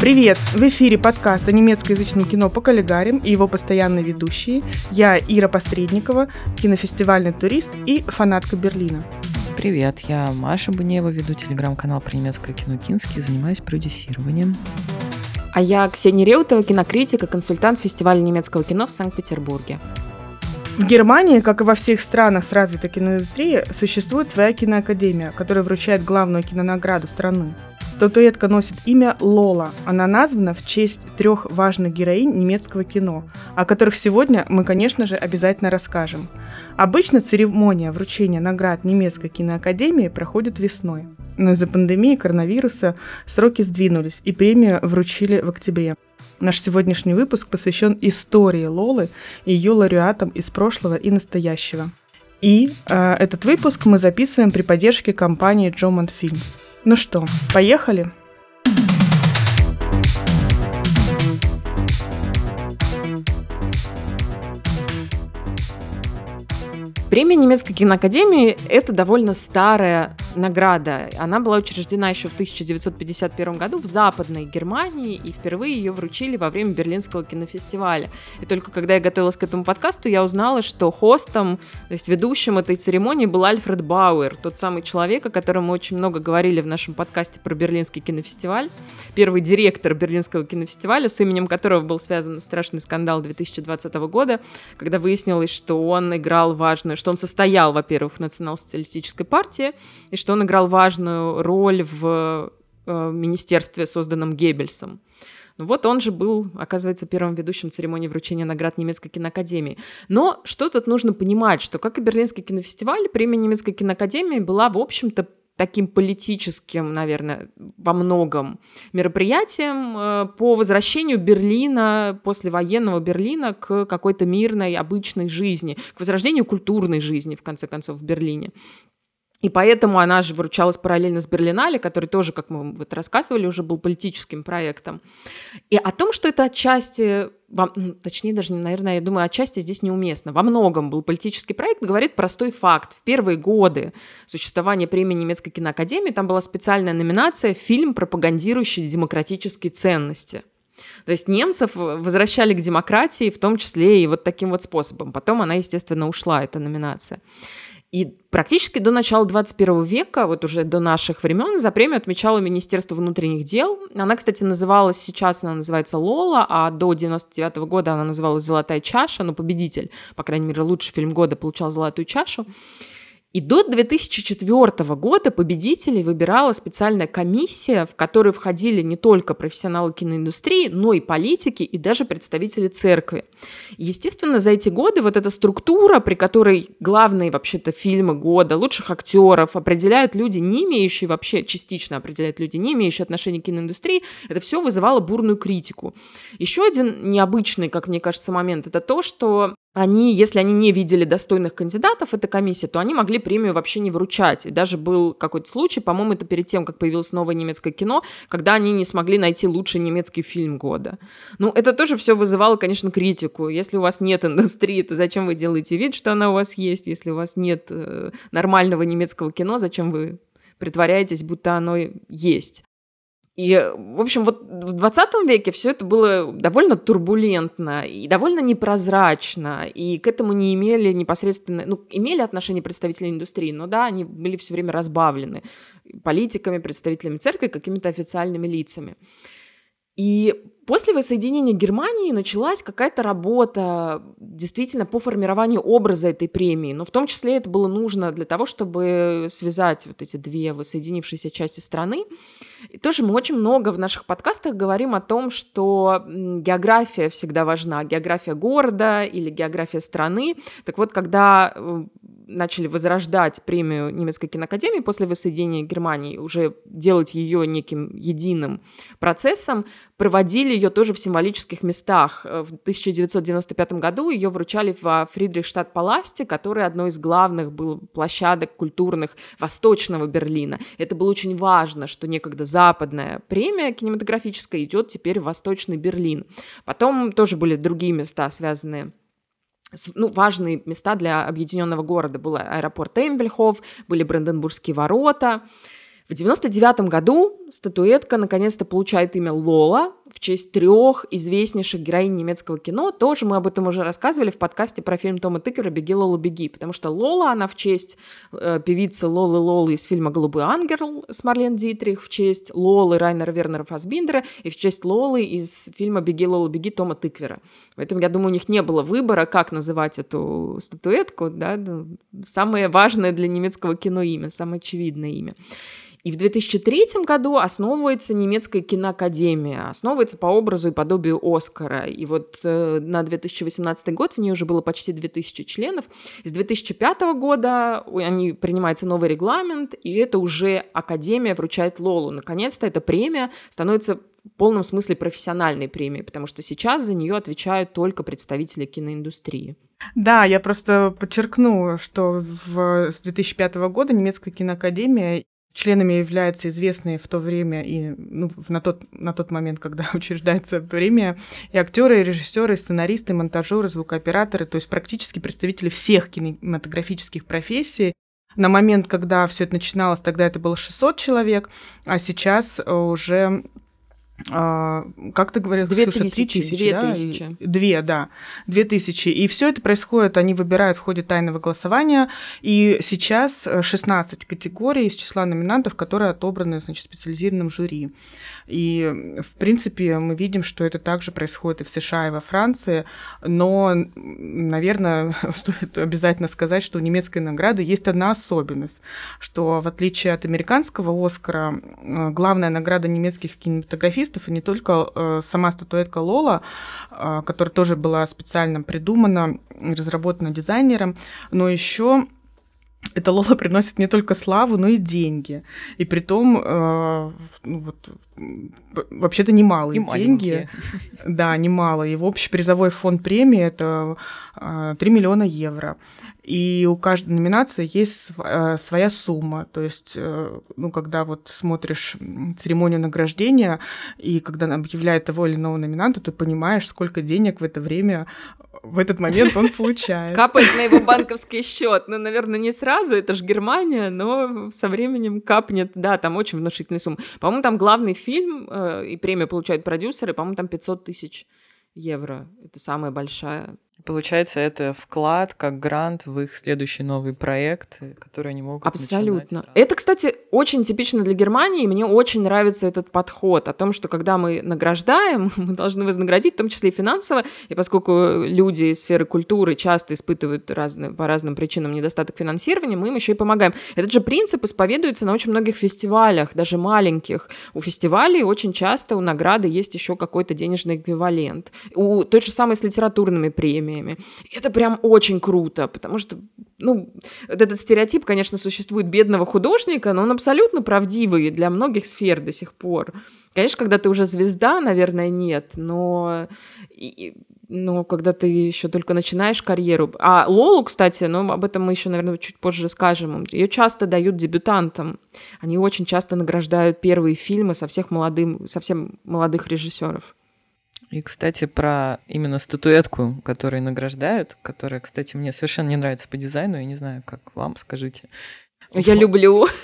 Привет! В эфире подкаст о немецкоязычном кино по коллегарям и его постоянные ведущие. Я Ира Посредникова, кинофестивальный турист и фанатка Берлина. Привет, я Маша Бунева, веду телеграм-канал про немецкое кино «Кински», занимаюсь продюсированием. А я Ксения Реутова, кинокритика, консультант фестиваля немецкого кино в Санкт-Петербурге. В Германии, как и во всех странах с развитой киноиндустрией, существует своя киноакадемия, которая вручает главную кинонаграду страны. Статуэтка носит имя Лола. Она названа в честь трех важных героинь немецкого кино, о которых сегодня мы, конечно же, обязательно расскажем. Обычно церемония вручения наград немецкой киноакадемии проходит весной. Но из-за пандемии коронавируса сроки сдвинулись, и премию вручили в октябре. Наш сегодняшний выпуск посвящен истории Лолы и ее лауреатам из прошлого и настоящего. И э, этот выпуск мы записываем при поддержке компании Jomont Films. Ну что, поехали? Премия немецкой киноакадемии – это довольно старая награда. Она была учреждена еще в 1951 году в Западной Германии, и впервые ее вручили во время Берлинского кинофестиваля. И только когда я готовилась к этому подкасту, я узнала, что хостом, то есть ведущим этой церемонии был Альфред Бауэр, тот самый человек, о котором мы очень много говорили в нашем подкасте про Берлинский кинофестиваль, первый директор Берлинского кинофестиваля, с именем которого был связан страшный скандал 2020 года, когда выяснилось, что он играл важную что он состоял, во-первых, в национал-социалистической партии, и что он играл важную роль в э, министерстве, созданном Геббельсом. Ну вот он же был, оказывается, первым ведущим церемонии вручения наград немецкой киноакадемии. Но что тут нужно понимать, что, как и Берлинский кинофестиваль, премия немецкой киноакадемии была, в общем-то, таким политическим, наверное, во многом мероприятием э, по возвращению Берлина, послевоенного Берлина к какой-то мирной, обычной жизни, к возрождению культурной жизни, в конце концов, в Берлине. И поэтому она же выручалась параллельно с Берлинале, который тоже, как мы вот рассказывали, уже был политическим проектом. И о том, что это отчасти, ну, точнее даже, наверное, я думаю, отчасти здесь неуместно, во многом был политический проект, говорит простой факт. В первые годы существования премии немецкой киноакадемии там была специальная номинация «Фильм, пропагандирующий демократические ценности». То есть немцев возвращали к демократии, в том числе и вот таким вот способом. Потом она, естественно, ушла, эта номинация. И практически до начала 21 века, вот уже до наших времен, за премию отмечало Министерство внутренних дел. Она, кстати, называлась, сейчас она называется Лола, а до 99 -го года она называлась Золотая чаша, ну, победитель, по крайней мере, лучший фильм года получал Золотую чашу. И до 2004 года победителей выбирала специальная комиссия, в которую входили не только профессионалы киноиндустрии, но и политики и даже представители церкви. Естественно, за эти годы вот эта структура, при которой главные вообще-то фильмы года, лучших актеров определяют люди, не имеющие вообще, частично определяют люди, не имеющие отношения к киноиндустрии, это все вызывало бурную критику. Еще один необычный, как мне кажется, момент, это то, что они, если они не видели достойных кандидатов этой комиссии, то они могли премию вообще не вручать. И даже был какой-то случай, по-моему, это перед тем, как появилось новое немецкое кино, когда они не смогли найти лучший немецкий фильм года. Ну, это тоже все вызывало, конечно, критику. Если у вас нет индустрии, то зачем вы делаете вид, что она у вас есть? Если у вас нет э, нормального немецкого кино, зачем вы притворяетесь, будто оно есть? И, в общем, вот в 20 веке все это было довольно турбулентно и довольно непрозрачно, и к этому не имели непосредственно, ну, имели отношение представители индустрии, но да, они были все время разбавлены политиками, представителями церкви, какими-то официальными лицами. И после воссоединения Германии началась какая-то работа действительно по формированию образа этой премии, но в том числе это было нужно для того, чтобы связать вот эти две воссоединившиеся части страны. И тоже мы очень много в наших подкастах говорим о том, что география всегда важна, география города или география страны. Так вот, когда э, начали возрождать премию немецкой киноакадемии после воссоединения Германии, уже делать ее неким единым процессом, проводили ее тоже в символических местах. Э, в 1995 году ее вручали в Фридрихштадт-Паласте, который одной из главных был площадок культурных Восточного Берлина. Это было очень важно, что некогда западная премия кинематографическая идет теперь в Восточный Берлин. Потом тоже были другие места, связанные ну, важные места для объединенного города. Был аэропорт Эмбельхоф, были Бранденбургские ворота. В 99 году статуэтка наконец-то получает имя Лола в честь трех известнейших героинь немецкого кино. Тоже мы об этом уже рассказывали в подкасте про фильм Тома Тыкера «Беги, Лола, беги», потому что Лола, она в честь э, певицы Лолы Лолы из фильма «Голубой ангел» с Марлен Дитрих, в честь Лолы Райнера Вернера Фасбиндера и в честь Лолы из фильма «Беги, Лола, беги» Тома Тыквера. Поэтому, я думаю, у них не было выбора, как называть эту статуэтку. Да? Ну, самое важное для немецкого кино имя, самое очевидное имя. И в 2003 году основывается немецкая киноакадемия, основывается по образу и подобию Оскара. И вот э, на 2018 год в ней уже было почти 2000 членов. С 2005 года они принимается новый регламент, и это уже Академия вручает Лолу. Наконец-то эта премия становится в полном смысле профессиональной премией, потому что сейчас за нее отвечают только представители киноиндустрии. Да, я просто подчеркну, что в, с 2005 года немецкая киноакадемия Членами являются известные в то время и ну, на, тот, на тот момент, когда учреждается премия, и актеры, и режиссеры, и сценаристы, и монтажеры, звукооператоры, то есть практически представители всех кинематографических профессий. На момент, когда все это начиналось, тогда это было 600 человек, а сейчас уже как ты говорил, две Ксюша, тысячи, тысячи, две да? тысячи. Две, да, две тысячи. И все это происходит, они выбирают в ходе тайного голосования, и сейчас 16 категорий из числа номинантов, которые отобраны, значит, специализированным жюри. И, в принципе, мы видим, что это также происходит и в США, и во Франции, но, наверное, стоит обязательно сказать, что у немецкой награды есть одна особенность, что в отличие от американского Оскара, э, главная награда немецких кинематографистов, и не только э, сама статуэтка Лола, э, которая тоже была специально придумана, разработана дизайнером, но еще эта Лола приносит не только славу, но и деньги. И при том, э, ну, вот, вообще-то немалые и деньги. Да, немало. И в общий призовой фонд премии это э, 3 миллиона евро. И у каждой номинации есть э, своя сумма. То есть, э, ну, когда вот смотришь церемонию награждения, и когда объявляют того или иного номинанта, ты понимаешь, сколько денег в это время в этот момент он получает. Капает на его банковский счет. Ну, наверное, не сразу, это же Германия, но со временем капнет. Да, там очень внушительная сумма. По-моему, там главный фильм, э, и премию получают продюсеры, по-моему, там 500 тысяч евро. Это самая большая Получается, это вклад как грант в их следующий новый проект, который они могут Абсолютно. Это, кстати, очень типично для Германии, и мне очень нравится этот подход о том, что когда мы награждаем, мы должны вознаградить, в том числе и финансово, и поскольку люди из сферы культуры часто испытывают разные, по разным причинам недостаток финансирования, мы им еще и помогаем. Этот же принцип исповедуется на очень многих фестивалях, даже маленьких. У фестивалей очень часто у награды есть еще какой-то денежный эквивалент. У той же самой с литературными премиями премиями. И это прям очень круто, потому что, ну, вот этот стереотип, конечно, существует бедного художника, но он абсолютно правдивый для многих сфер до сих пор. Конечно, когда ты уже звезда, наверное, нет, но но когда ты еще только начинаешь карьеру. А Лолу, кстати, ну, об этом мы еще, наверное, чуть позже скажем. Ее часто дают дебютантам. Они очень часто награждают первые фильмы со всех молодым, совсем молодых режиссеров. И, кстати, про именно статуэтку, которую награждают, которая, кстати, мне совершенно не нравится по дизайну, я не знаю, как вам, скажите. Я вот. люблю.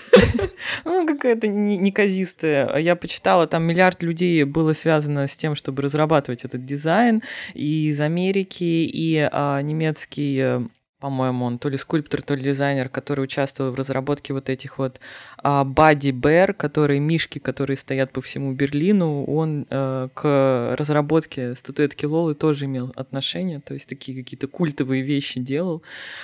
Ну, какая-то неказистая. Я почитала, там миллиард людей было связано с тем, чтобы разрабатывать этот дизайн. И из Америки, и а, немецкий э, по-моему, он то ли скульптор, то ли дизайнер, который участвовал в разработке вот этих вот Бади Бэр, которые мишки, которые стоят по всему Берлину, он э, к разработке статуэтки Лолы тоже имел отношение, то есть такие какие-то культовые вещи делал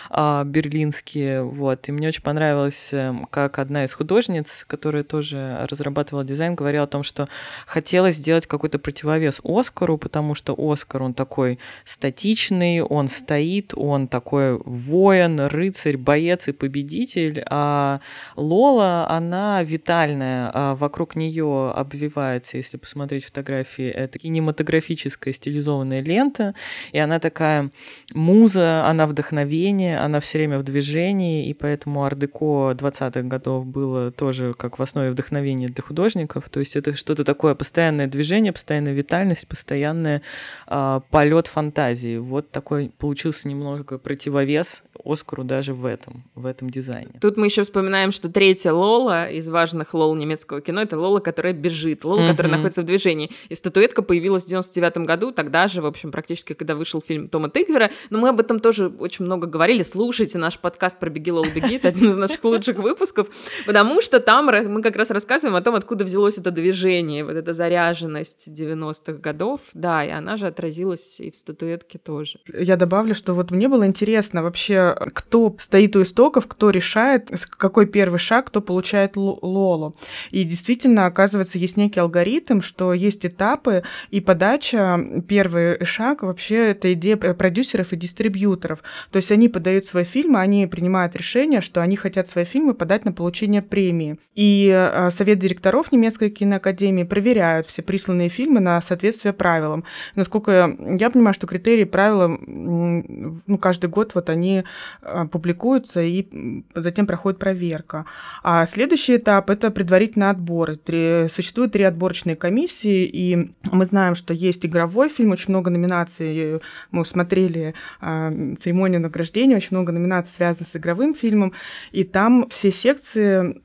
э, берлинские, вот. И мне очень понравилось, э, как одна из художниц, которая тоже разрабатывала дизайн, говорила о том, что хотелось сделать какой-то противовес Оскару, потому что Оскар, он такой статичный, он стоит, он такой воин, рыцарь, боец и победитель, а Лола, она витальная, а вокруг нее обвивается, если посмотреть фотографии, это кинематографическая стилизованная лента, и она такая муза, она вдохновение, она все время в движении, и поэтому ардеко 20-х годов было тоже как в основе вдохновения для художников, то есть это что-то такое постоянное движение, постоянная витальность, постоянный а, полет фантазии. Вот такой получился немного противовес вес Оскару даже в этом, в этом дизайне. Тут мы еще вспоминаем, что третья Лола из важных Лол немецкого кино это Лола, которая бежит, Лола, mm-hmm. которая находится в движении. И статуэтка появилась в 99 году, тогда же, в общем, практически, когда вышел фильм Тома Тыквера. Но мы об этом тоже очень много говорили. Слушайте наш подкаст про «Беги, Лола, беги», это один из наших лучших выпусков, потому что там мы как раз рассказываем о том, откуда взялось это движение, вот эта заряженность 90-х годов. Да, и она же отразилась и в статуэтке тоже. Я добавлю, что вот мне было интересно вообще, кто стоит у истоков, кто решает, какой первый шаг, кто получает Лолу. И действительно, оказывается, есть некий алгоритм, что есть этапы, и подача, первый шаг вообще это идея продюсеров и дистрибьюторов. То есть они подают свои фильмы, они принимают решение, что они хотят свои фильмы подать на получение премии. И э, совет директоров немецкой киноакадемии проверяют все присланные фильмы на соответствие правилам. насколько я понимаю, что критерии правила, ну, каждый год вот они э, публикуются и затем проходит проверка. А следующий этап – это предварительный отбор. Три, существует три отборочные комиссии, и мы знаем, что есть игровой фильм, очень много номинаций. Мы смотрели э, церемонию награждения, очень много номинаций связано с игровым фильмом, и там все секции,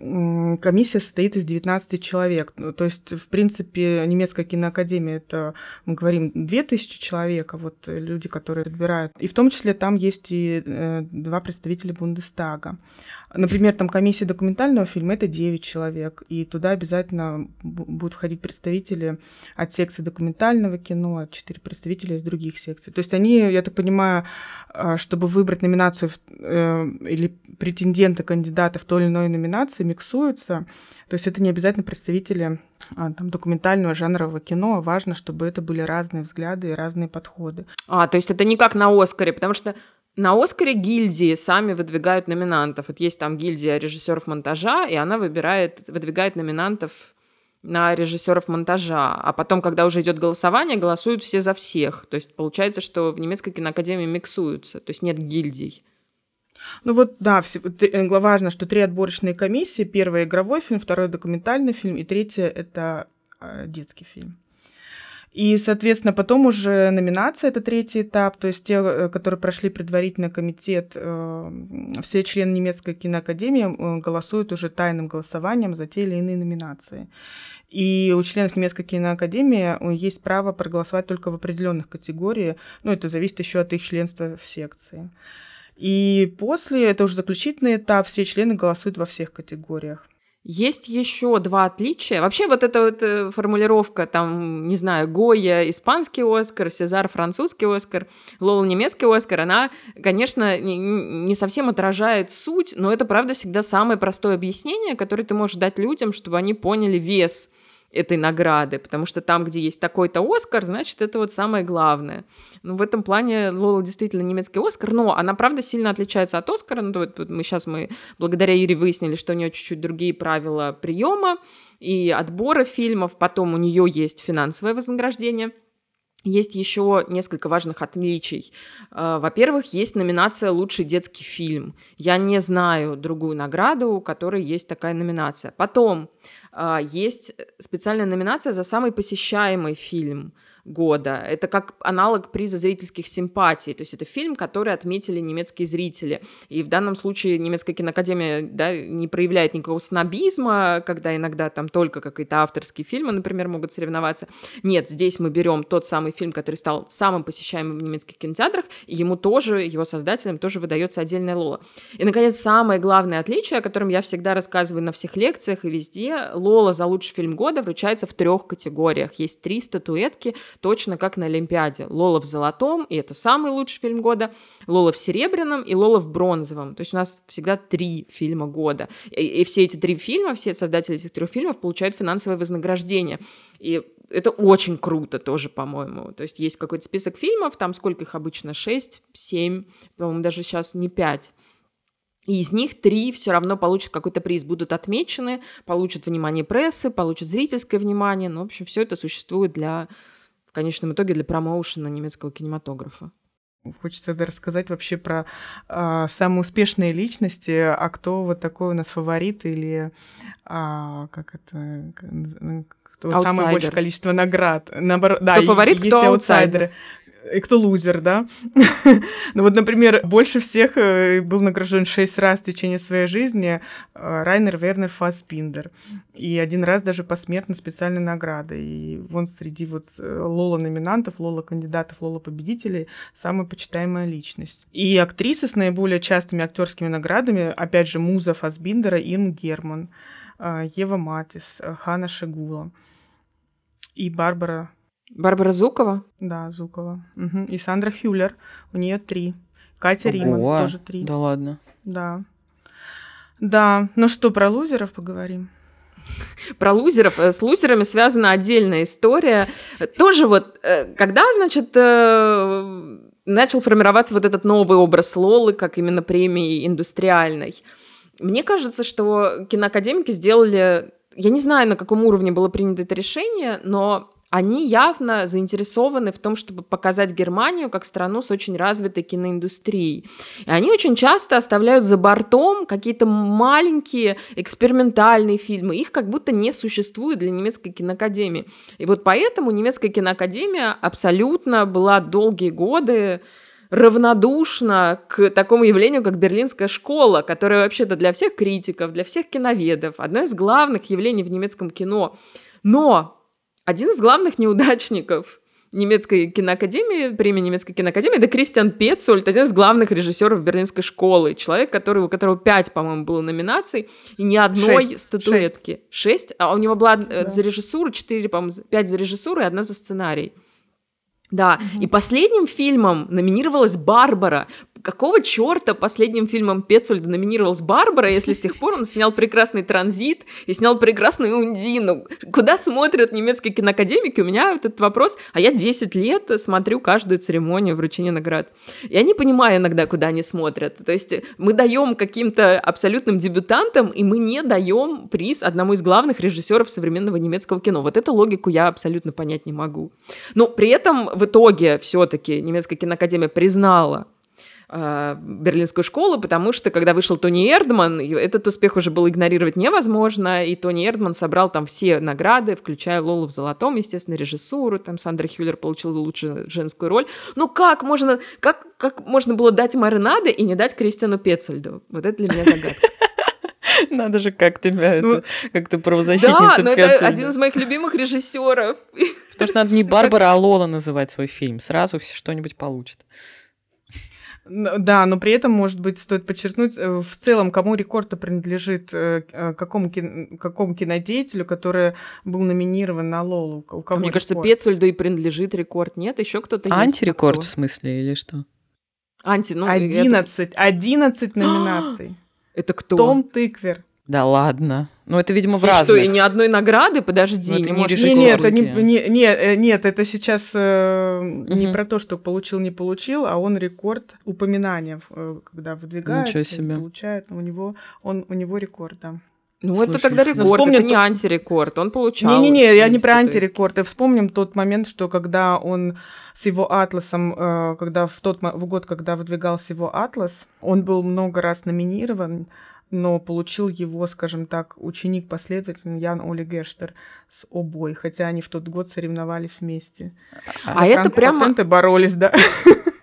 комиссия состоит из 19 человек. Ну, то есть, в принципе, немецкая киноакадемия – это, мы говорим, 2000 человек, а вот люди, которые отбирают. И в том числе там есть и э, два представителя Бундестага. Например, там комиссия документального фильма – это 9 человек, и туда обязательно будут входить представители от секции документального кино, 4 представителя из других секций. То есть они, я так понимаю, а, чтобы выбрать номинацию э, или претендента, кандидата в той или иной номинации, миксуются. То есть это не обязательно представители а, там, документального жанрового кино, важно, чтобы это были разные взгляды и разные подходы. А, то есть это не как на Оскаре, потому что на Оскаре гильдии сами выдвигают номинантов. Вот есть там гильдия режиссеров монтажа, и она выбирает, выдвигает номинантов на режиссеров монтажа, а потом, когда уже идет голосование, голосуют все за всех. То есть получается, что в немецкой киноакадемии миксуются, то есть нет гильдий. Ну вот, да, все, э, важно, что три отборочные комиссии. Первый игровой фильм, второй документальный фильм, и третье — это э, детский фильм. И, соответственно, потом уже номинация, это третий этап, то есть те, э, которые прошли предварительный комитет, э, все члены немецкой киноакадемии э, голосуют уже тайным голосованием за те или иные номинации. И у членов немецкой киноакадемии есть право проголосовать только в определенных категориях, ну, это зависит еще от их членства в секции. И после, это уже заключительный этап, все члены голосуют во всех категориях. Есть еще два отличия. Вообще вот эта вот э, формулировка, там, не знаю, Гоя испанский Оскар, Сезар французский Оскар, Лола немецкий Оскар, она, конечно, не, не совсем отражает суть, но это, правда, всегда самое простое объяснение, которое ты можешь дать людям, чтобы они поняли вес этой награды, потому что там, где есть такой-то Оскар, значит, это вот самое главное. Ну, в этом плане Лола действительно немецкий Оскар, но она, правда, сильно отличается от Оскара. Ну, вот, вот мы сейчас мы благодаря Ире выяснили, что у нее чуть-чуть другие правила приема и отбора фильмов, потом у нее есть финансовое вознаграждение – есть еще несколько важных отличий. Э, во-первых, есть номинация «Лучший детский фильм». Я не знаю другую награду, у которой есть такая номинация. Потом а, есть специальная номинация за самый посещаемый фильм года. Это как аналог приза зрительских симпатий. То есть это фильм, который отметили немецкие зрители. И в данном случае немецкая киноакадемия да, не проявляет никакого снобизма, когда иногда там только какие-то авторские фильмы, например, могут соревноваться. Нет, здесь мы берем тот самый фильм, который стал самым посещаемым в немецких кинотеатрах, и ему тоже, его создателям тоже выдается отдельная лола. И, наконец, самое главное отличие, о котором я всегда рассказываю на всех лекциях и везде, лола за лучший фильм года вручается в трех категориях. Есть три статуэтки, точно как на Олимпиаде. Лола в золотом, и это самый лучший фильм года, Лола в серебряном и Лола в бронзовом. То есть у нас всегда три фильма года. И, и все эти три фильма, все создатели этих трех фильмов получают финансовое вознаграждение. И это очень круто тоже, по-моему. То есть есть какой-то список фильмов, там сколько их обычно? Шесть, семь, по-моему, даже сейчас не пять. И из них три все равно получат какой-то приз, будут отмечены, получат внимание прессы, получат зрительское внимание. Ну, в общем, все это существует для конечном итоге для промоушена немецкого кинематографа. Хочется да, рассказать вообще про э, самые успешные личности, а кто вот такой у нас фаворит или э, как это, кто аутсайдер. самое большее количество наград. Наоборот, кто да, фаворит, есть кто аутсайдер. аутсайдер. И кто лузер, да? ну вот, например, больше всех э, был награжден шесть раз в течение своей жизни э, Райнер Вернер Фассбиндер. И один раз даже посмертно специальной наградой. И вон среди вот э, Лола-номинантов, Лола-кандидатов, Лола-победителей самая почитаемая личность. И актрисы с наиболее частыми актерскими наградами, опять же, муза Фассбиндера, Ин Герман, Ева Матис, Хана Шагула и Барбара Барбара Зукова? Да, Зукова. Угу. И Сандра Хюллер. У нее три. Катя Ого, Риман тоже три. Да ладно. Да. Да. Ну что, про лузеров поговорим? Про лузеров. Э, с лузерами связана отдельная история. Тоже вот, э, когда, значит, э, начал формироваться вот этот новый образ Лолы, как именно премии индустриальной. Мне кажется, что киноакадемики сделали... Я не знаю, на каком уровне было принято это решение, но они явно заинтересованы в том, чтобы показать Германию как страну с очень развитой киноиндустрией. И они очень часто оставляют за бортом какие-то маленькие экспериментальные фильмы. Их как будто не существует для немецкой киноакадемии. И вот поэтому немецкая киноакадемия абсолютно была долгие годы равнодушна к такому явлению, как Берлинская школа, которая вообще-то для всех критиков, для всех киноведов, одно из главных явлений в немецком кино. Но один из главных неудачников немецкой киноакадемии, премии немецкой киноакадемии, это Кристиан Пецольд, один из главных режиссеров Берлинской школы. Человек, который, у которого пять, по-моему, было номинаций, и ни одной Шесть. статуэтки. Шесть. А у него была э, да. за режиссуру, четыре, по-моему, пять за режиссуру и одна за сценарий. Да, угу. и последним фильмом номинировалась Барбара какого черта последним фильмом Пецольда номинировалась Барбара, если с тех пор он снял прекрасный транзит и снял прекрасную Ундину? Куда смотрят немецкие киноакадемики? У меня этот вопрос, а я 10 лет смотрю каждую церемонию вручения наград. Я не понимаю иногда, куда они смотрят. То есть мы даем каким-то абсолютным дебютантам, и мы не даем приз одному из главных режиссеров современного немецкого кино. Вот эту логику я абсолютно понять не могу. Но при этом в итоге все-таки немецкая киноакадемия признала э, Берлинскую школу, потому что когда вышел Тони Эрдман, этот успех уже был игнорировать невозможно, и Тони Эрдман собрал там все награды, включая Лолу в золотом, естественно, режиссуру, там Сандра Хюллер получила лучшую женскую роль. Ну как можно, как, как можно было дать Маринаде и не дать Кристиану Пецельду? Вот это для меня загадка. Надо же, как тебя ну, это, как ты правозащитница Да, но это один из моих любимых режиссеров. Потому что надо не Барбара, а Лола называть свой фильм. Сразу что-нибудь получит. Да, но при этом, может быть, стоит подчеркнуть, э, в целом, кому рекорд принадлежит, э, э, какому, кино, какому кинодеятелю, который был номинирован на Лолу. У кого Мне рекорд? кажется, Пецельду и принадлежит рекорд. Нет, еще кто-то есть. Антирекорд в смысле или что? Анти, ну... 11, это... 11 номинаций. Это кто? Том Тыквер. Да ладно. Ну, это, видимо, в и разных. что, и ни одной награды? Подожди, ну, не, не. Нет, это не, не, не, э, нет, это сейчас э, угу. не про то, что получил, не получил, а он рекорд упоминания, э, когда выдвигается, себе. получает, у него, он, у него рекорд, да. Ну, Слушай, это тогда рекорд, вспомним, это не антирекорд, он получал. Не-не-не, я не про антирекорд. И вспомним тот момент, что когда он с его атласом, э, когда в тот в год, когда выдвигался его атлас, он был много раз номинирован, но получил его, скажем так, ученик-последователь Ян Оли Гештер с обой, хотя они в тот год соревновались вместе. А, а это прямо... боролись, да.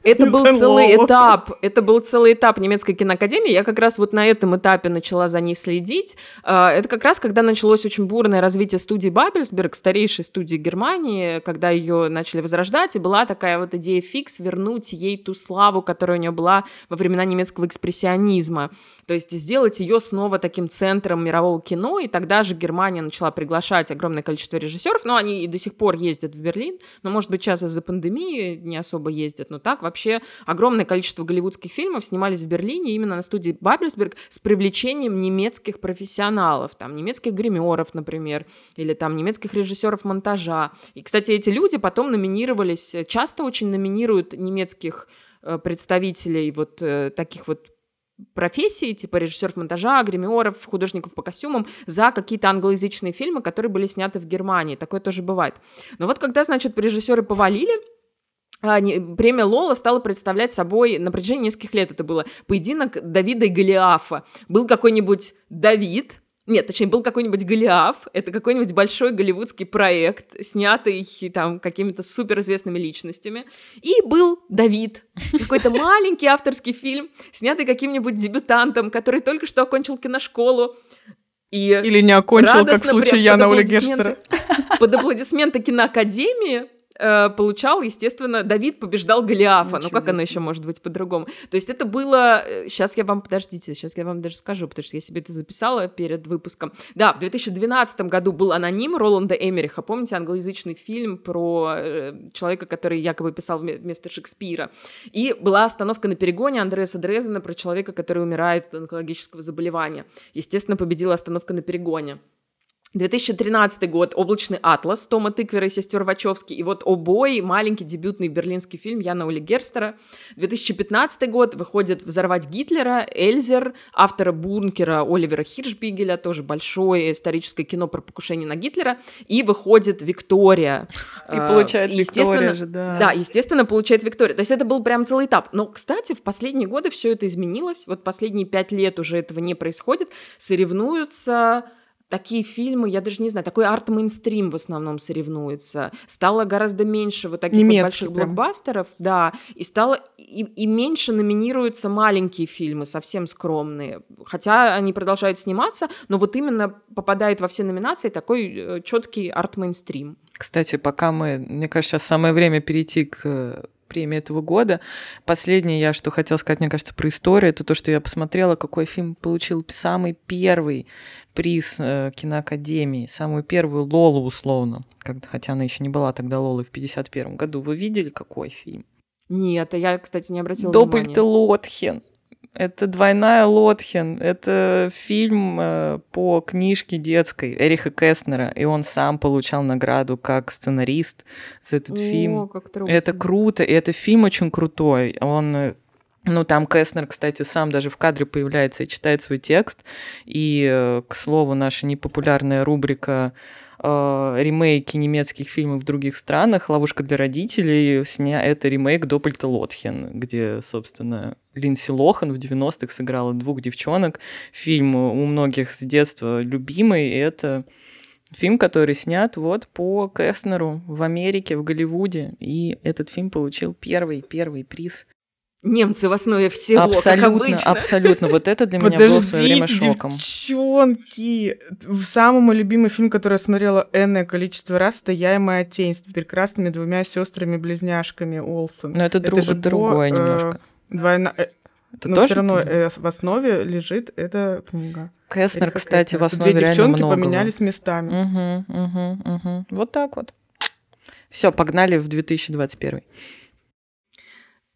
Это был целый этап, это был целый этап немецкой киноакадемии. Я как раз вот на этом этапе начала за ней следить. А, это как раз, когда началось очень бурное развитие студии Бабельсберг, старейшей студии Германии, когда ее начали возрождать, и была такая вот идея фикс вернуть ей ту славу, которая у нее была во времена немецкого экспрессионизма. То есть сделать ее снова таким центром мирового кино, и тогда же Германия начала приглашать огромное количество режиссеров, но они и до сих пор ездят в Берлин, но, может быть, сейчас из-за пандемии не особо ездят, но так вообще огромное количество голливудских фильмов снимались в Берлине именно на студии Бабельсберг с привлечением немецких профессионалов, там, немецких гримеров, например, или там немецких режиссеров монтажа. И, кстати, эти люди потом номинировались, часто очень номинируют немецких э, представителей вот э, таких вот профессии, типа режиссеров монтажа, гримеров, художников по костюмам, за какие-то англоязычные фильмы, которые были сняты в Германии. Такое тоже бывает. Но вот когда, значит, режиссеры повалили, а, премия Лола стала представлять собой на протяжении нескольких лет это было поединок Давида и Голиафа. Был какой-нибудь Давид, Нет, точнее, был какой-нибудь Голиаф, это какой-нибудь большой голливудский проект, снятый там какими-то суперизвестными личностями. И был Давид, какой-то маленький авторский фильм, снятый каким-нибудь дебютантом, который только что окончил киношколу. И Или не окончил, как в случае Яна Оли Герштера. Под аплодисменты киноакадемии э, получал, естественно, Давид побеждал Голиафа. Ничего ну как оно еще может быть по-другому? То есть это было... Сейчас э, я вам, подождите, сейчас я вам даже скажу, потому что я себе это записала перед выпуском. Да, в 2012 году был «Аноним» Роланда Эмериха. Помните англоязычный фильм про э, человека, который якобы писал вместо Шекспира? И была остановка на перегоне Андреаса Дрезена про человека, который умирает от онкологического заболевания. Естественно, победила остановка на перегоне. 2013 год «Облачный атлас» Тома Тыквера и сестер Вачовски. И вот «Обой» — маленький дебютный берлинский фильм Яна Ули Герстера. 2015 год выходит «Взорвать Гитлера», «Эльзер», автора «Бункера» Оливера Хиршбигеля, тоже большое историческое кино про покушение на Гитлера. И выходит «Виктория». И получает Виктория же, да. Да, естественно, получает Виктория. То есть это был прям целый этап. Но, кстати, в последние годы все это изменилось. Вот последние пять лет уже этого не происходит. Соревнуются такие фильмы, я даже не знаю, такой арт-мейнстрим в основном соревнуется. Стало гораздо меньше вот таких вот больших прям. блокбастеров, да, и стало и, и меньше номинируются маленькие фильмы, совсем скромные. Хотя они продолжают сниматься, но вот именно попадает во все номинации такой э, четкий арт-мейнстрим. Кстати, пока мы, мне кажется, сейчас самое время перейти к э, премии этого года. Последнее я, что хотела сказать, мне кажется, про историю, это то, что я посмотрела, какой фильм получил самый первый приз э, киноакадемии, самую первую Лолу условно, хотя она еще не была тогда Лолой в 51 году. Вы видели, какой фильм? Нет, я, кстати, не обратила Добрый внимания. Лотхен. Это двойная Лотхен. Это фильм э, по книжке детской Эриха Кеснера, и он сам получал награду как сценарист за этот О, фильм. Это круто, и это фильм очень крутой. Он э, ну, там Кеснер, кстати, сам даже в кадре появляется и читает свой текст. И, э, к слову, наша непопулярная рубрика э, ремейки немецких фильмов в других странах. «Ловушка для родителей» сня... это ремейк Доппельта Лотхен, где, собственно, Линси Лохан в 90-х сыграла двух девчонок. Фильм у многих с детства любимый, и это фильм, который снят вот по Кеснеру в Америке, в Голливуде, и этот фильм получил первый, первый приз немцы в основе всего, абсолютно, Абсолютно, вот это для меня было в свое время шоком. девчонки! Самый мой любимый фильм, который я смотрела энное количество раз, это «Я и моя тень» с прекрасными двумя сестрами-близняшками Олсен. Но это, это друг, же другое по, немножко. Э, двойна... Э, это Но все равно э, в основе лежит эта книга. Кэснер, кстати, в основе Две девчонки многого. поменялись местами. Угу, угу, угу. Вот так вот. Все, погнали в 2021.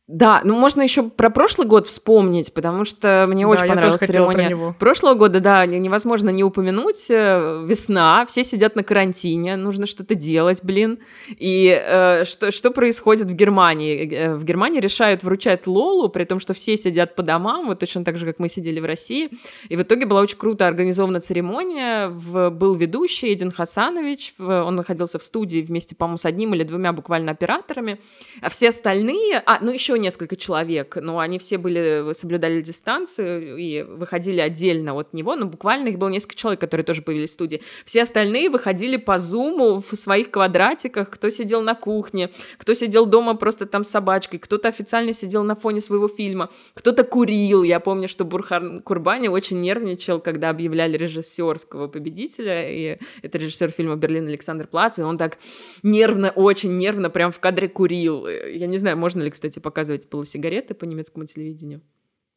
Да, ну можно еще про прошлый год вспомнить, потому что мне да, очень понравилась церемония прошлого года. Да, невозможно не упомянуть. Э, весна, все сидят на карантине, нужно что-то делать, блин. И э, что, что происходит в Германии? Э, в Германии решают вручать Лолу, при том, что все сидят по домам, вот точно так же, как мы сидели в России. И в итоге была очень круто организована церемония. В, был ведущий Эдин Хасанович, в, он находился в студии вместе, по-моему, с одним или двумя буквально операторами. А все остальные... А, ну еще несколько человек, но они все были, соблюдали дистанцию и выходили отдельно от него, но буквально их было несколько человек, которые тоже появились в студии. Все остальные выходили по зуму в своих квадратиках, кто сидел на кухне, кто сидел дома просто там с собачкой, кто-то официально сидел на фоне своего фильма, кто-то курил. Я помню, что Бурхан Курбани очень нервничал, когда объявляли режиссерского победителя, и это режиссер фильма «Берлин» Александр Плац, и он так нервно, очень нервно прям в кадре курил. Я не знаю, можно ли, кстати, показать показывать было сигареты по немецкому телевидению.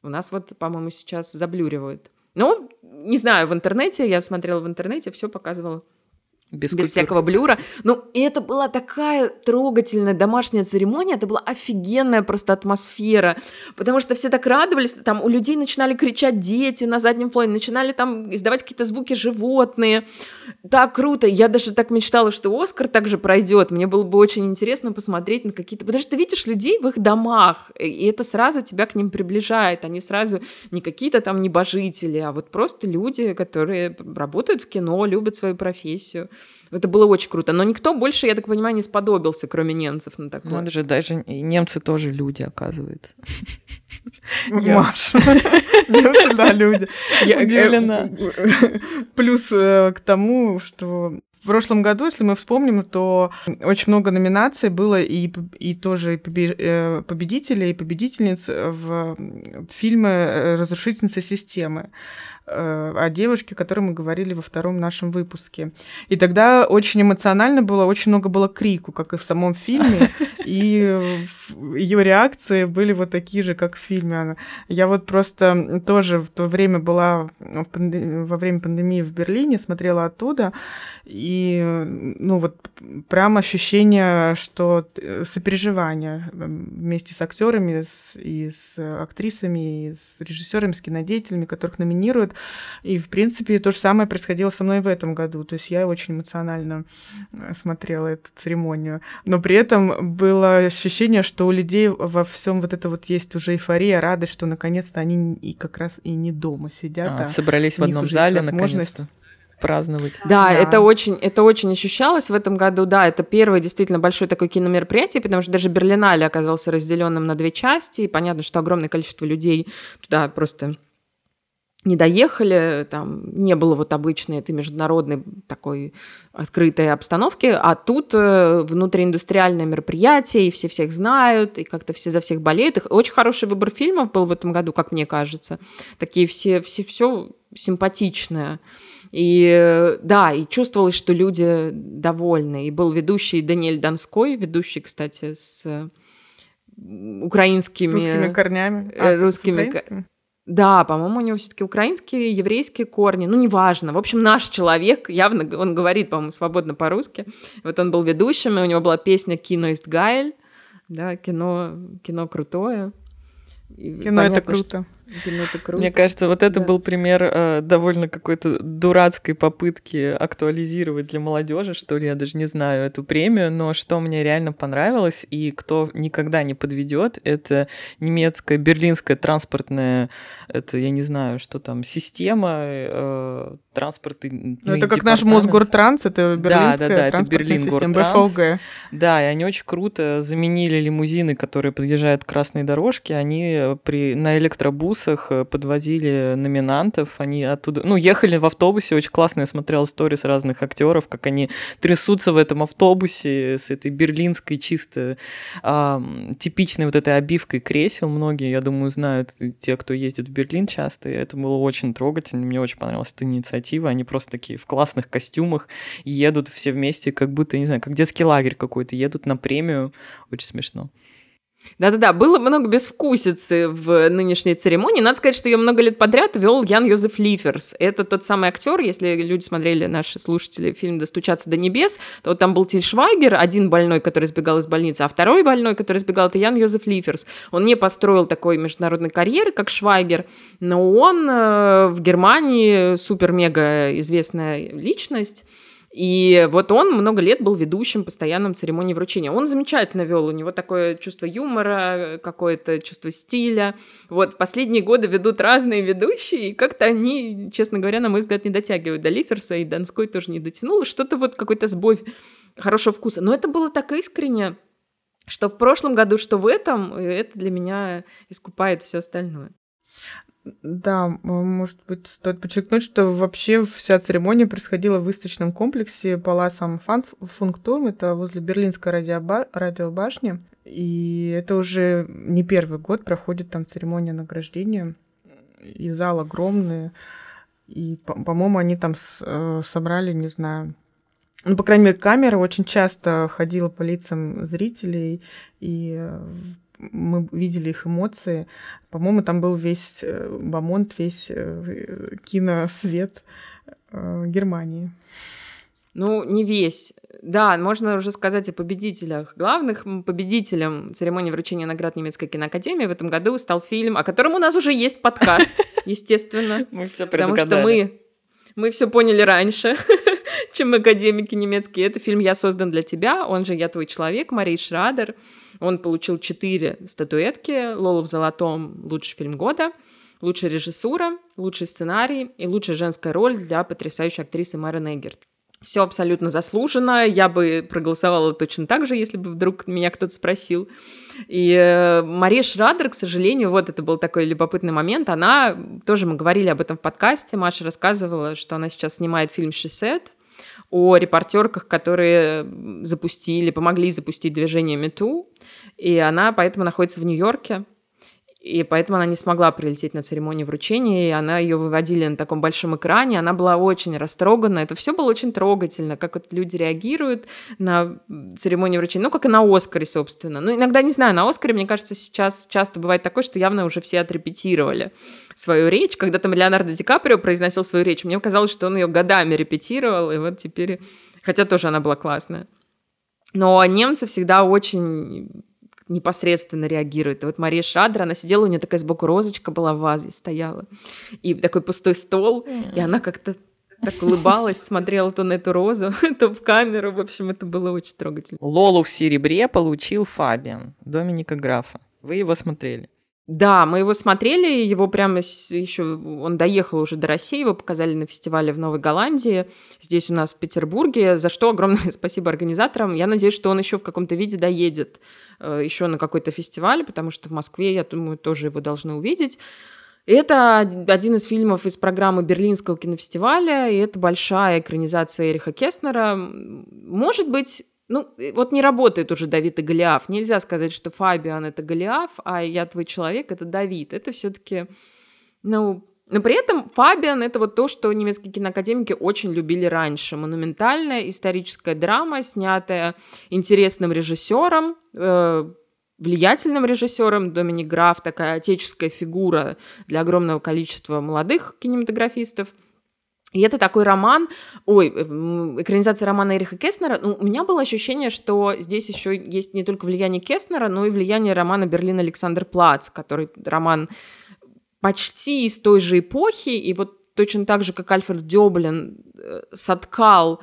У нас вот, по-моему, сейчас заблюривают. Ну, не знаю, в интернете, я смотрела в интернете, все показывало без, без всякого блюра. Ну, и это была такая трогательная домашняя церемония, это была офигенная просто атмосфера, потому что все так радовались, там у людей начинали кричать дети на заднем плане, начинали там издавать какие-то звуки животные. Так круто, я даже так мечтала, что Оскар также пройдет, мне было бы очень интересно посмотреть на какие-то, потому что ты видишь людей в их домах, и это сразу тебя к ним приближает, они сразу не какие-то там небожители, а вот просто люди, которые работают в кино, любят свою профессию. Это было очень круто. Но никто больше, я так понимаю, не сподобился, кроме немцев на такое. Надо же, даже немцы тоже люди, оказывается. Маша. Немцы, да, люди. Я удивлена. Плюс э, к тому, что в прошлом году, если мы вспомним, то очень много номинаций было и, и тоже э, победителей и победительниц в фильмы «Разрушительница системы» э, о девушке, о которой мы говорили во втором нашем выпуске. И тогда очень эмоционально было, очень много было крику, как и в самом фильме, и ее реакции были вот такие же, как в фильме. Я вот просто тоже в то время была во время пандемии в Берлине, смотрела оттуда, и, ну, вот прям ощущение, что сопереживание вместе с актерами и с актрисами, и с режиссерами, с кинодеятелями, которых номинируют. И, в принципе, то же самое происходило со мной в этом году. То есть я очень эмоционально э, смотрела эту церемонию. Но при этом было ощущение, что у людей во всем вот это вот есть уже эйфория, радость, что наконец-то они и как раз и не дома сидят. А, а собрались в одном зале, наконец-то праздновать. Да, да, это очень, это очень ощущалось в этом году. Да, это первое действительно большое такое киномероприятие, потому что даже Берлинале оказался разделенным на две части, и понятно, что огромное количество людей туда просто не доехали, там не было вот обычной этой международной такой открытой обстановки, а тут э, внутрииндустриальное мероприятие, и все всех знают, и как-то все за всех болеют. И очень хороший выбор фильмов был в этом году, как мне кажется. Такие все, все, все симпатичное. И да, и чувствовалось, что люди довольны. И был ведущий Даниэль Донской, ведущий, кстати, с украинскими... Русскими корнями. А, русскими... Да, по-моему, у него все-таки украинские, еврейские корни. Ну, неважно. В общем, наш человек, явно он говорит, по-моему, свободно по-русски. Вот он был ведущим, и у него была песня «Кино есть Гайль». Да, кино, кино крутое. И кино это круто. Что это круто. Мне кажется, вот это да. был пример э, довольно какой-то дурацкой попытки актуализировать для молодежи, что ли, я даже не знаю эту премию, но что мне реально понравилось и кто никогда не подведет, это немецкая берлинская транспортная, это я не знаю, что там система э, транспорта. Ну, это как наш Мосгортранс, это берлинская да, да, да, это Берлин система БФОГ. Да, и они очень круто заменили лимузины, которые подъезжают к красной дорожке, они при на электробус автобусах э, подвозили номинантов, они оттуда, ну, ехали в автобусе, очень классно, я смотрела сторис разных актеров, как они трясутся в этом автобусе с этой берлинской чисто а, типичной вот этой обивкой кресел, многие, я думаю, знают, те, кто ездит в Берлин часто, и это было очень трогательно, мне очень понравилась эта инициатива, они просто такие в классных костюмах едут все вместе, как будто, не знаю, как детский лагерь какой-то, едут на премию, очень смешно. Да-да-да, было много безвкусицы в нынешней церемонии. Надо сказать, что ее много лет подряд вел Ян Йозеф Лиферс. Это тот самый актер, если люди смотрели, наши слушатели, фильм «Достучаться до небес», то там был Тиль Швайгер, один больной, который сбегал из больницы, а второй больной, который сбегал, это Ян Йозеф Лиферс. Он не построил такой международной карьеры, как Швайгер, но он э, в Германии супер-мега известная личность, и вот он много лет был ведущим постоянным церемонии вручения. Он замечательно вел, у него такое чувство юмора, какое-то чувство стиля. Вот последние годы ведут разные ведущие, и как-то они, честно говоря, на мой взгляд, не дотягивают до Лиферса, и Донской тоже не дотянул. Что-то вот какой-то сбой хорошего вкуса. Но это было так искренне, что в прошлом году, что в этом, это для меня искупает все остальное. Да, может быть, стоит подчеркнуть, что вообще вся церемония происходила в выставочном комплексе Паласом Функтурм, это возле Берлинской радиоба- радиобашни. И это уже не первый год проходит там церемония награждения. И зал огромный. И, по-моему, они там э, собрали, не знаю, ну, по крайней мере, камера очень часто ходила по лицам зрителей, и э, мы видели их эмоции. По-моему, там был весь э, Бамонт, весь э, киносвет э, Германии. Ну, не весь. Да, можно уже сказать о победителях. Главных победителем церемонии вручения наград немецкой киноакадемии в этом году стал фильм, о котором у нас уже есть подкаст, естественно. Мы все Потому что мы, мы все поняли раньше, чем академики немецкие. Это фильм «Я создан для тебя», он же «Я твой человек», Марии Шрадер. Он получил четыре статуэтки. «Лола в золотом» — лучший фильм года, лучшая режиссура, лучший сценарий и лучшая женская роль для потрясающей актрисы Мары Негерт. Все абсолютно заслуженно. Я бы проголосовала точно так же, если бы вдруг меня кто-то спросил. И э, Мария Шрадер, к сожалению, вот это был такой любопытный момент. Она, тоже мы говорили об этом в подкасте, Маша рассказывала, что она сейчас снимает фильм «Шисет», о репортерках, которые запустили, помогли запустить движение МИТУ, и она поэтому находится в Нью-Йорке, и поэтому она не смогла прилететь на церемонию вручения, и она ее выводили на таком большом экране, она была очень растрогана, это все было очень трогательно, как вот люди реагируют на церемонию вручения, ну, как и на Оскаре, собственно. Ну, иногда, не знаю, на Оскаре, мне кажется, сейчас часто бывает такое, что явно уже все отрепетировали свою речь, когда там Леонардо Ди Каприо произносил свою речь, мне казалось, что он ее годами репетировал, и вот теперь, хотя тоже она была классная. Но немцы всегда очень непосредственно реагирует. И вот Мария Шадра, она сидела, у нее такая сбоку розочка была в вазе, стояла. И такой пустой стол, и она как-то так улыбалась, смотрела то на эту розу, то в камеру. В общем, это было очень трогательно. Лолу в серебре получил Фабиан, Доминика Графа. Вы его смотрели? Да, мы его смотрели, его прямо еще, он доехал уже до России, его показали на фестивале в Новой Голландии, здесь у нас в Петербурге, за что огромное спасибо организаторам. Я надеюсь, что он еще в каком-то виде доедет э, еще на какой-то фестиваль, потому что в Москве, я думаю, тоже его должны увидеть. Это один из фильмов из программы Берлинского кинофестиваля, и это большая экранизация Эриха Кестнера. Может быть, ну, вот не работает уже Давид и Голиаф. Нельзя сказать, что Фабиан это Голиаф, а я твой человек это Давид. Это все-таки, ну, но при этом Фабиан — это вот то, что немецкие киноакадемики очень любили раньше. Монументальная историческая драма, снятая интересным режиссером, э, влиятельным режиссером. Доминик Граф — такая отеческая фигура для огромного количества молодых кинематографистов — и это такой роман, ой, экранизация романа Эриха Кеснера. Ну, у меня было ощущение, что здесь еще есть не только влияние Кеснера, но и влияние романа Берлин Александр Плац, который роман почти из той же эпохи, и вот точно так же, как Альфред Дёблин э, соткал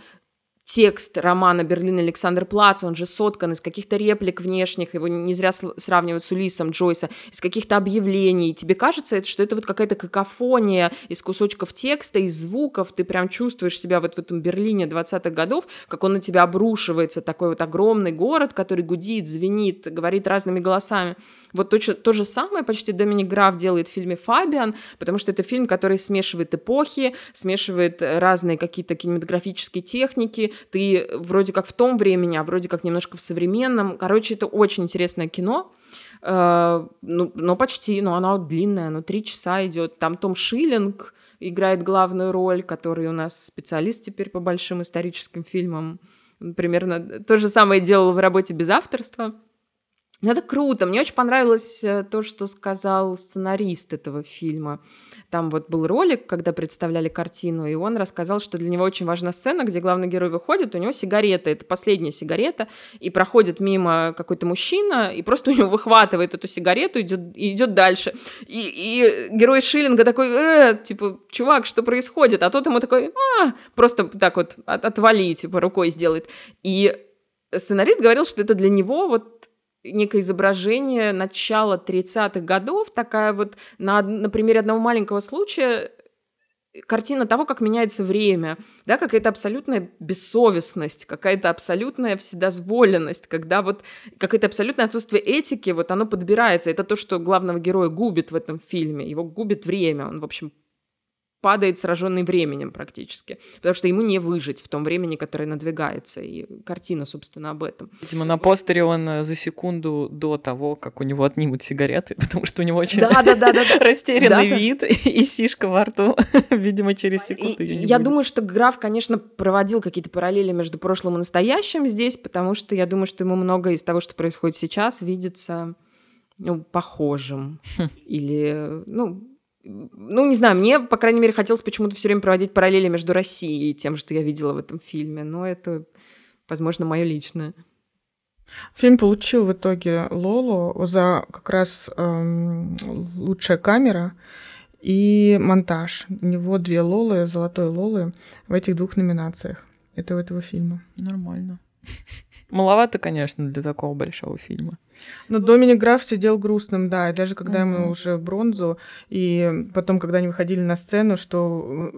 текст романа «Берлин Александр Плац», он же соткан из каких-то реплик внешних, его не зря сравнивают с Улисом Джойса, из каких-то объявлений. Тебе кажется, что это вот какая-то какофония из кусочков текста, из звуков, ты прям чувствуешь себя вот в этом Берлине 20-х годов, как он на тебя обрушивается, такой вот огромный город, который гудит, звенит, говорит разными голосами. Вот то, то же самое почти Доминик Граф делает в фильме «Фабиан», потому что это фильм, который смешивает эпохи, смешивает разные какие-то кинематографические техники, ты вроде как в том времени, а вроде как немножко в современном. Короче, это очень интересное кино. Uh, ну, но почти, но оно длинное, оно три часа идет. Там Том Шиллинг играет главную роль, который у нас специалист теперь по большим историческим фильмам. Примерно то же самое делал в работе без авторства. Ну, это круто. Мне очень понравилось э, то, что сказал сценарист этого фильма. Там вот был ролик, когда представляли картину, и он рассказал, что для него очень важна сцена, где главный герой выходит, у него сигарета, это последняя сигарета, и проходит мимо какой-то мужчина, и просто у него выхватывает эту сигарету идет, и идет дальше. И, и герой Шиллинга такой, э, типа, чувак, что происходит? А тот ему такой, а, просто так вот от, отвали, типа, рукой сделает. И сценарист говорил, что это для него вот некое изображение начала 30-х годов, такая вот на, на примере одного маленького случая картина того, как меняется время, да, какая-то абсолютная бессовестность, какая-то абсолютная вседозволенность, когда вот какое-то абсолютное отсутствие этики, вот оно подбирается. Это то, что главного героя губит в этом фильме. Его губит время. Он, в общем, падает сраженный временем практически, потому что ему не выжить в том времени, которое надвигается, и картина, собственно, об этом. Видимо, на постере он э, за секунду до того, как у него отнимут сигареты, потому что у него очень да, да, да, да, растерянный вид и сишка во рту, видимо, через секунду Я думаю, что граф, конечно, проводил какие-то параллели между прошлым и настоящим здесь, потому что я думаю, что ему многое из того, что происходит сейчас, видится ну, похожим. Хм. Или, ну, ну, не знаю, мне, по крайней мере, хотелось почему-то все время проводить параллели между Россией и тем, что я видела в этом фильме, но это, возможно, мое личное. Фильм получил в итоге Лолу за как раз эм, лучшая камера и монтаж. У него две Лолы, золотой Лолы в этих двух номинациях. Это у этого фильма. Нормально. Маловато, конечно, для такого большого фильма. Но Доминик Граф сидел грустным, да, и даже когда mm-hmm. ему уже бронзу, и потом, когда они выходили на сцену, что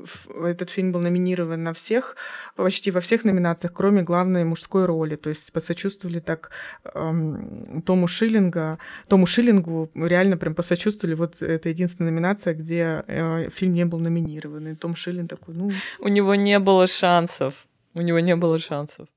этот фильм был номинирован на всех, почти во всех номинациях, кроме главной мужской роли, то есть посочувствовали так эм, Тому Шиллинга, Тому Шиллингу реально прям посочувствовали, вот это единственная номинация, где э, фильм не был номинирован, и Том Шиллинг такой, ну... У него не было шансов, у него не было шансов.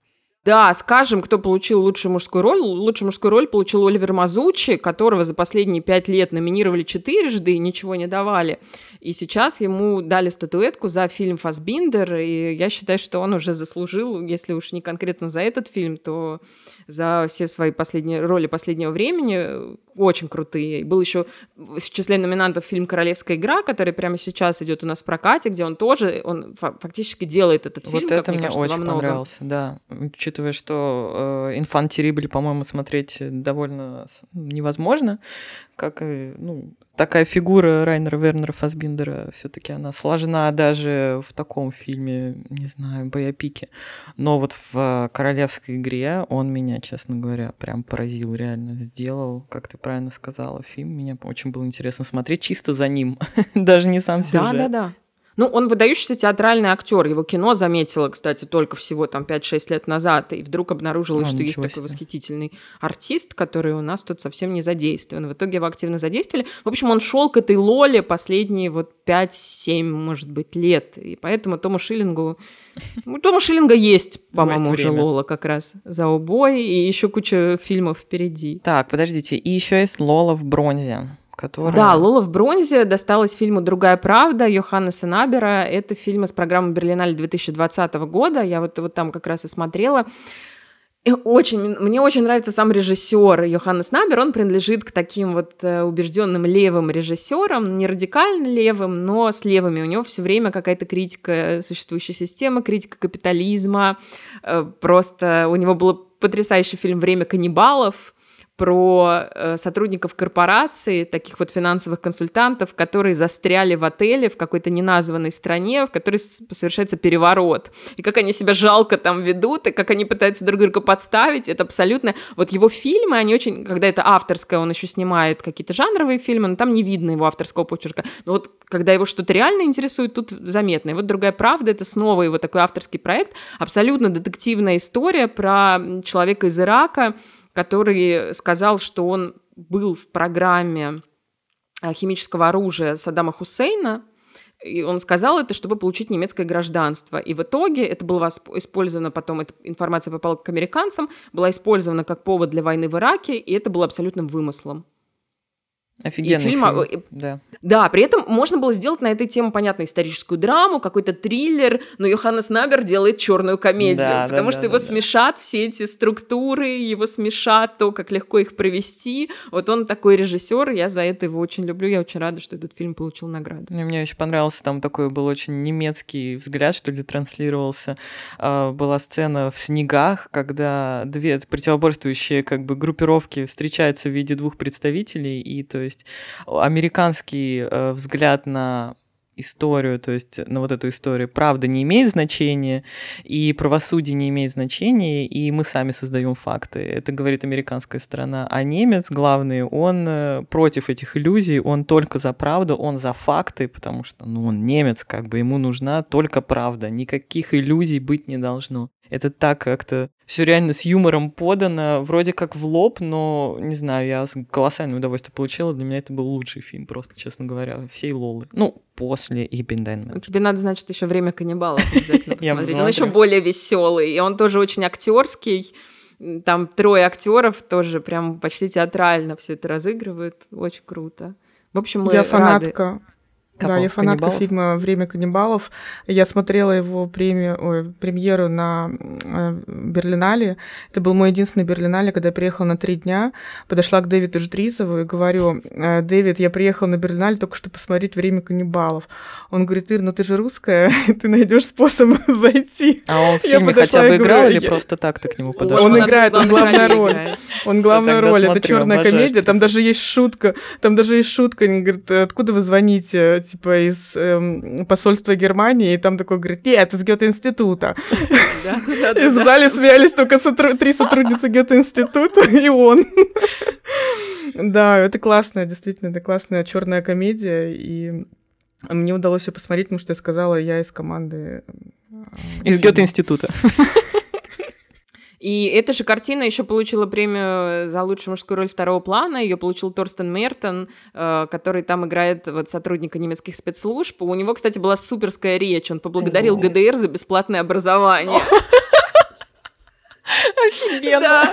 Да, скажем, кто получил лучшую мужскую роль. Лучшую мужскую роль получил Оливер Мазучи, которого за последние пять лет номинировали четырежды и ничего не давали. И сейчас ему дали статуэтку за фильм «Фасбиндер», и я считаю, что он уже заслужил, если уж не конкретно за этот фильм, то за все свои последние роли последнего времени, очень крутые. Был еще в числе номинантов фильм «Королевская игра», который прямо сейчас идет у нас в прокате, где он тоже, он фактически делает этот фильм, Вот это мне, кажется, очень понравился, да. Учитывая, что э, «Инфан Терибли», по-моему, смотреть довольно невозможно, как, ну, такая фигура Райнера Вернера Фасбиндера все таки она сложна даже в таком фильме, не знаю, боепике. Но вот в «Королевской игре» он меня, честно говоря, прям поразил, реально сделал, как ты правильно сказала, фильм. Меня очень было интересно смотреть чисто за ним, даже не сам сюжет. Да-да-да. Ну, он выдающийся театральный актер. Его кино заметила, кстати, только всего там 5-6 лет назад. И вдруг обнаружилось, а, что есть себе. такой восхитительный артист, который у нас тут совсем не задействован. В итоге его активно задействовали. В общем, он шел к этой Лоле последние вот 5-7, может быть, лет. И поэтому Тому Шиллингу... У Тома Шиллинга есть, по-моему, уже Лола как раз за убой. И еще куча фильмов впереди. Так, подождите. И еще есть Лола в бронзе которая... Да, «Лола в бронзе» досталась фильму «Другая правда» Йоханнеса Набера. Это фильм из программы «Берлинале» 2020 года. Я вот, вот там как раз и смотрела. И очень, мне очень нравится сам режиссер Йоханнес Набер. Он принадлежит к таким вот э, убежденным левым режиссерам, не радикально левым, но с левыми. У него все время какая-то критика существующей системы, критика капитализма. Э, просто у него был потрясающий фильм «Время каннибалов», про э, сотрудников корпорации, таких вот финансовых консультантов, которые застряли в отеле в какой-то неназванной стране, в которой совершается переворот. И как они себя жалко там ведут, и как они пытаются друг друга подставить, это абсолютно... Вот его фильмы, они очень... Когда это авторское, он еще снимает какие-то жанровые фильмы, но там не видно его авторского почерка. Но вот когда его что-то реально интересует, тут заметно. И вот «Другая правда» — это снова его такой авторский проект, абсолютно детективная история про человека из Ирака, который сказал, что он был в программе э, химического оружия Саддама Хусейна, и он сказал это, чтобы получить немецкое гражданство. И в итоге это было использовано потом, эта информация попала к американцам, была использована как повод для войны в Ираке, и это было абсолютным вымыслом. Офигенный фильм. фильм. Да. да, при этом можно было сделать на этой теме, понятно, историческую драму, какой-то триллер, но Йоханнес Набер делает черную комедию, да, потому да, что да, его да, смешат да. все эти структуры, его смешат то, как легко их провести. Вот он такой режиссер, я за это его очень люблю, я очень рада, что этот фильм получил награду. И мне очень понравился, там такой был очень немецкий взгляд, что ли, транслировался. А, была сцена в снегах, когда две противоборствующие как бы группировки встречаются в виде двух представителей, и то есть есть американский э, взгляд на историю, то есть на вот эту историю, правда не имеет значения, и правосудие не имеет значения, и мы сами создаем факты. Это говорит американская сторона. А немец, главный, он э, против этих иллюзий, он только за правду, он за факты, потому что, ну, он немец, как бы, ему нужна только правда, никаких иллюзий быть не должно. Это так как-то все реально с юмором подано, вроде как в лоб, но, не знаю, я колоссальное удовольствие получила. Для меня это был лучший фильм, просто, честно говоря, всей Лолы. Ну, после Ибендайна. Тебе надо, значит, еще время каннибалов обязательно посмотреть. Он еще более веселый, и он тоже очень актерский. Там трое актеров тоже прям почти театрально все это разыгрывают. Очень круто. В общем, мы Я фанатка рады. Кого? Да, я фанатка каннибалов? фильма «Время каннибалов». Я смотрела его премию, ой, премьеру на э, Берлинале. Это был мой единственный Берлинале, когда я приехала на три дня. Подошла к Дэвиду Ждризову и говорю, «Э, Дэвид, я приехала на Берлинале только чтобы посмотреть «Время каннибалов». Он говорит, Ир, ну ты же русская, ты найдешь способ зайти. А он в фильме хотя бы играл или просто так ты к нему подошла? Он играет, он главная роль. Он главная роль, это черная комедия. Там даже есть шутка, там даже есть шутка, он говорит, откуда вы звоните? Типа, из эм, посольства Германии, и там такой говорит, нет, из Гёте-института. И в зале смеялись только три сотрудницы Гёте-института и он. Да, это классная, действительно, это классная черная комедия, и мне удалось ее посмотреть, потому что я сказала, я из команды... Э, из Гёте-института. И эта же картина еще получила премию за лучшую мужскую роль второго плана. Ее получил Торстен Мертон, э, который там играет вот сотрудника немецких спецслужб. У него, кстати, была суперская речь. Он поблагодарил ГДР за бесплатное образование. Офигенно.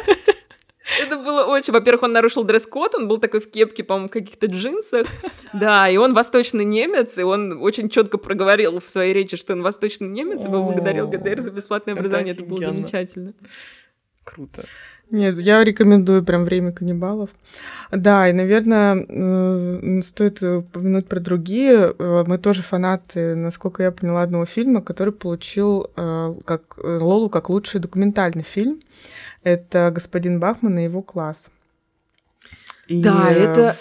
Это было очень... Во-первых, он нарушил дресс-код, он был такой в кепке, по-моему, в каких-то джинсах. Да, и он восточный немец, и он очень четко проговорил в своей речи, что он восточный немец, и поблагодарил ГДР за бесплатное образование. Это было замечательно. Круто. Нет, я рекомендую прям «Время каннибалов». Да, и, наверное, э, стоит упомянуть про другие. Э, мы тоже фанаты, насколько я поняла, одного фильма, который получил э, как, Лолу как лучший документальный фильм. Это господин Бахман и его класс. И... Да, это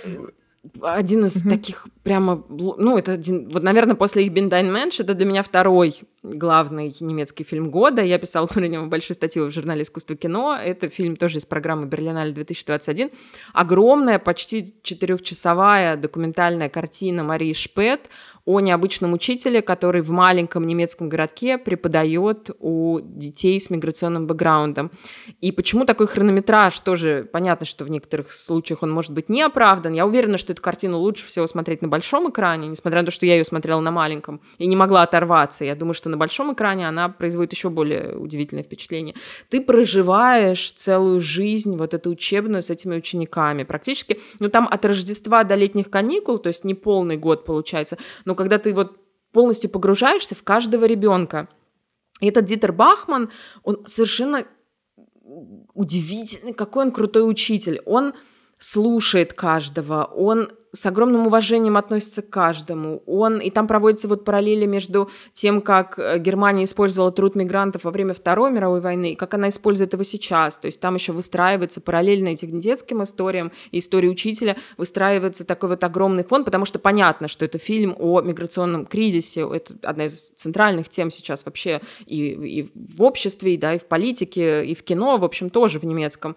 один из mm-hmm. таких прямо, ну, это один, вот, наверное, после их Бендайн Мэнш, это для меня второй главный немецкий фильм года. Я писала про него большую статью в журнале «Искусство кино». Это фильм тоже из программы «Берлинале 2021». Огромная, почти четырехчасовая документальная картина Марии Шпет о необычном учителе, который в маленьком немецком городке преподает у детей с миграционным бэкграундом. И почему такой хронометраж? Тоже понятно, что в некоторых случаях он может быть не оправдан. Я уверена, что эту картину лучше всего смотреть на большом экране, несмотря на то, что я ее смотрела на маленьком и не могла оторваться. Я думаю, что на большом экране она производит еще более удивительное впечатление. Ты проживаешь целую жизнь, вот эту учебную с этими учениками. Практически, ну там от Рождества до летних каникул, то есть не полный год получается, но когда ты вот полностью погружаешься в каждого ребенка. И этот Дитер Бахман, он совершенно удивительный, какой он крутой учитель. Он слушает каждого, он с огромным уважением относится к каждому. Он, и там проводятся вот параллели между тем, как э, Германия использовала труд мигрантов во время Второй мировой войны, и как она использует его сейчас. То есть там еще выстраивается параллельно этим детским историям и истории учителя, выстраивается такой вот огромный фон, потому что понятно, что это фильм о миграционном кризисе, это одна из центральных тем сейчас вообще и, и в обществе, и, да, и в политике, и в кино, в общем, тоже в немецком.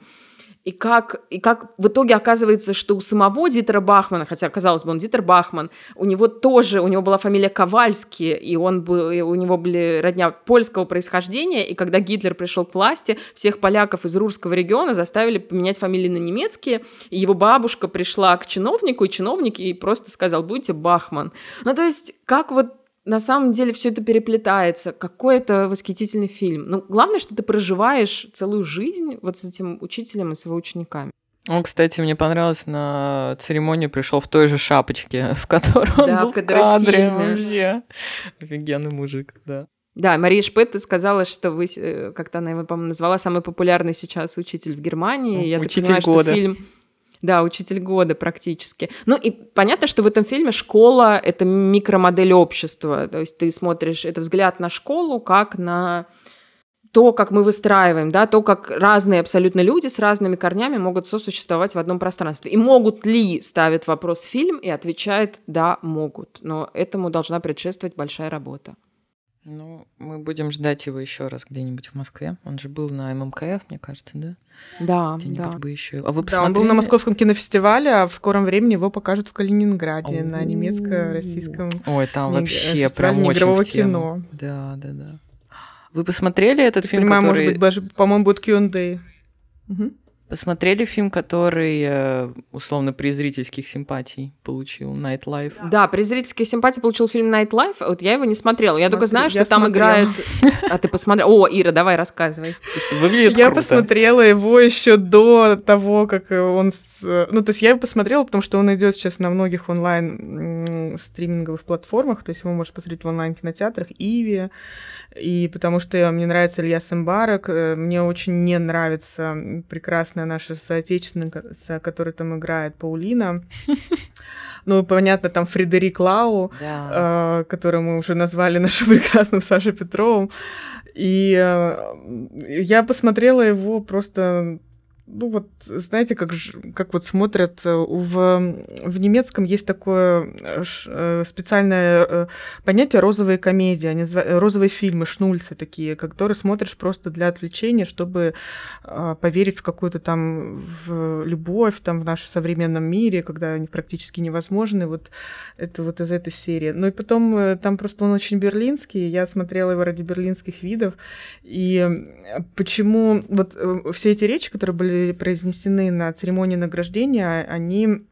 И как, и как в итоге оказывается, что у самого Дитера Бахмана, хотя, казалось бы, он Дитер Бахман, у него тоже, у него была фамилия Ковальский, и он был, и у него были родня польского происхождения, и когда Гитлер пришел к власти, всех поляков из Рурского региона заставили поменять фамилии на немецкие, и его бабушка пришла к чиновнику, и чиновник ей просто сказал, будете Бахман. Ну, то есть, как вот на самом деле все это переплетается. Какой это восхитительный фильм. Но главное, что ты проживаешь целую жизнь вот с этим учителем и с его учениками. Он, кстати, мне понравилось, на церемонию пришел в той же шапочке, в которой он да, был в, в кадре. Вообще. Офигенный мужик, да. Да, Мария Шпет, ты сказала, что вы, э, как-то она его, по-моему, назвала самый популярный сейчас учитель в Германии. Я учитель так понимаю, года. что фильм да, учитель года практически. Ну и понятно, что в этом фильме школа — это микромодель общества. То есть ты смотришь, это взгляд на школу как на то, как мы выстраиваем, да, то, как разные абсолютно люди с разными корнями могут сосуществовать в одном пространстве. И могут ли, ставит вопрос фильм и отвечает «да, могут». Но этому должна предшествовать большая работа. Ну, мы будем ждать его еще раз где-нибудь в Москве. Он же был на ММКФ, мне кажется, да? Да, где-нибудь да. бы еще. А вы посмотрели? Да, он был на Московском кинофестивале, а в скором времени его покажут в Калининграде на немецко-российском. Ой, там вообще прям очень в тему. кино. Да, да, да. Вы посмотрели этот фильм, понимаю, который... может быть, даже, по-моему, будет Q&A. Угу. Посмотрели фильм, который э, условно при зрительских симпатий получил Night Life? Да, при зрительских симпатий получил фильм Night Life. Вот я его не смотрела. Я Смотри, только знаю, что там играет. А ты посмотрел? О, Ира, давай рассказывай. Выглядит Я посмотрела его еще до того, как он. Ну, то есть я его посмотрела, потому что он идет сейчас на многих онлайн стриминговых платформах. То есть его можно посмотреть в онлайн кинотеатрах, Иви. И потому что мне нравится Илья Сэмбарок, э, мне очень не нравится прекрасная наша соотечественница, которая там играет, Паулина. Ну, понятно, там Фредерик Лау, да. э, которого мы уже назвали нашим прекрасным Сашей Петровым. И э, я посмотрела его просто ну вот, знаете, как, как вот смотрят э, в, в немецком есть такое э, э, специальное понятие розовые комедии, они розовые фильмы, шнульцы такие, которые смотришь просто для отвлечения, чтобы поверить в какую-то там в любовь там в нашем современном мире, когда они практически невозможны. Вот это вот из этой серии. Ну и потом там просто он очень берлинский, я смотрела его ради берлинских видов, и почему вот все эти речи, которые были произнесены на церемонии награждения, они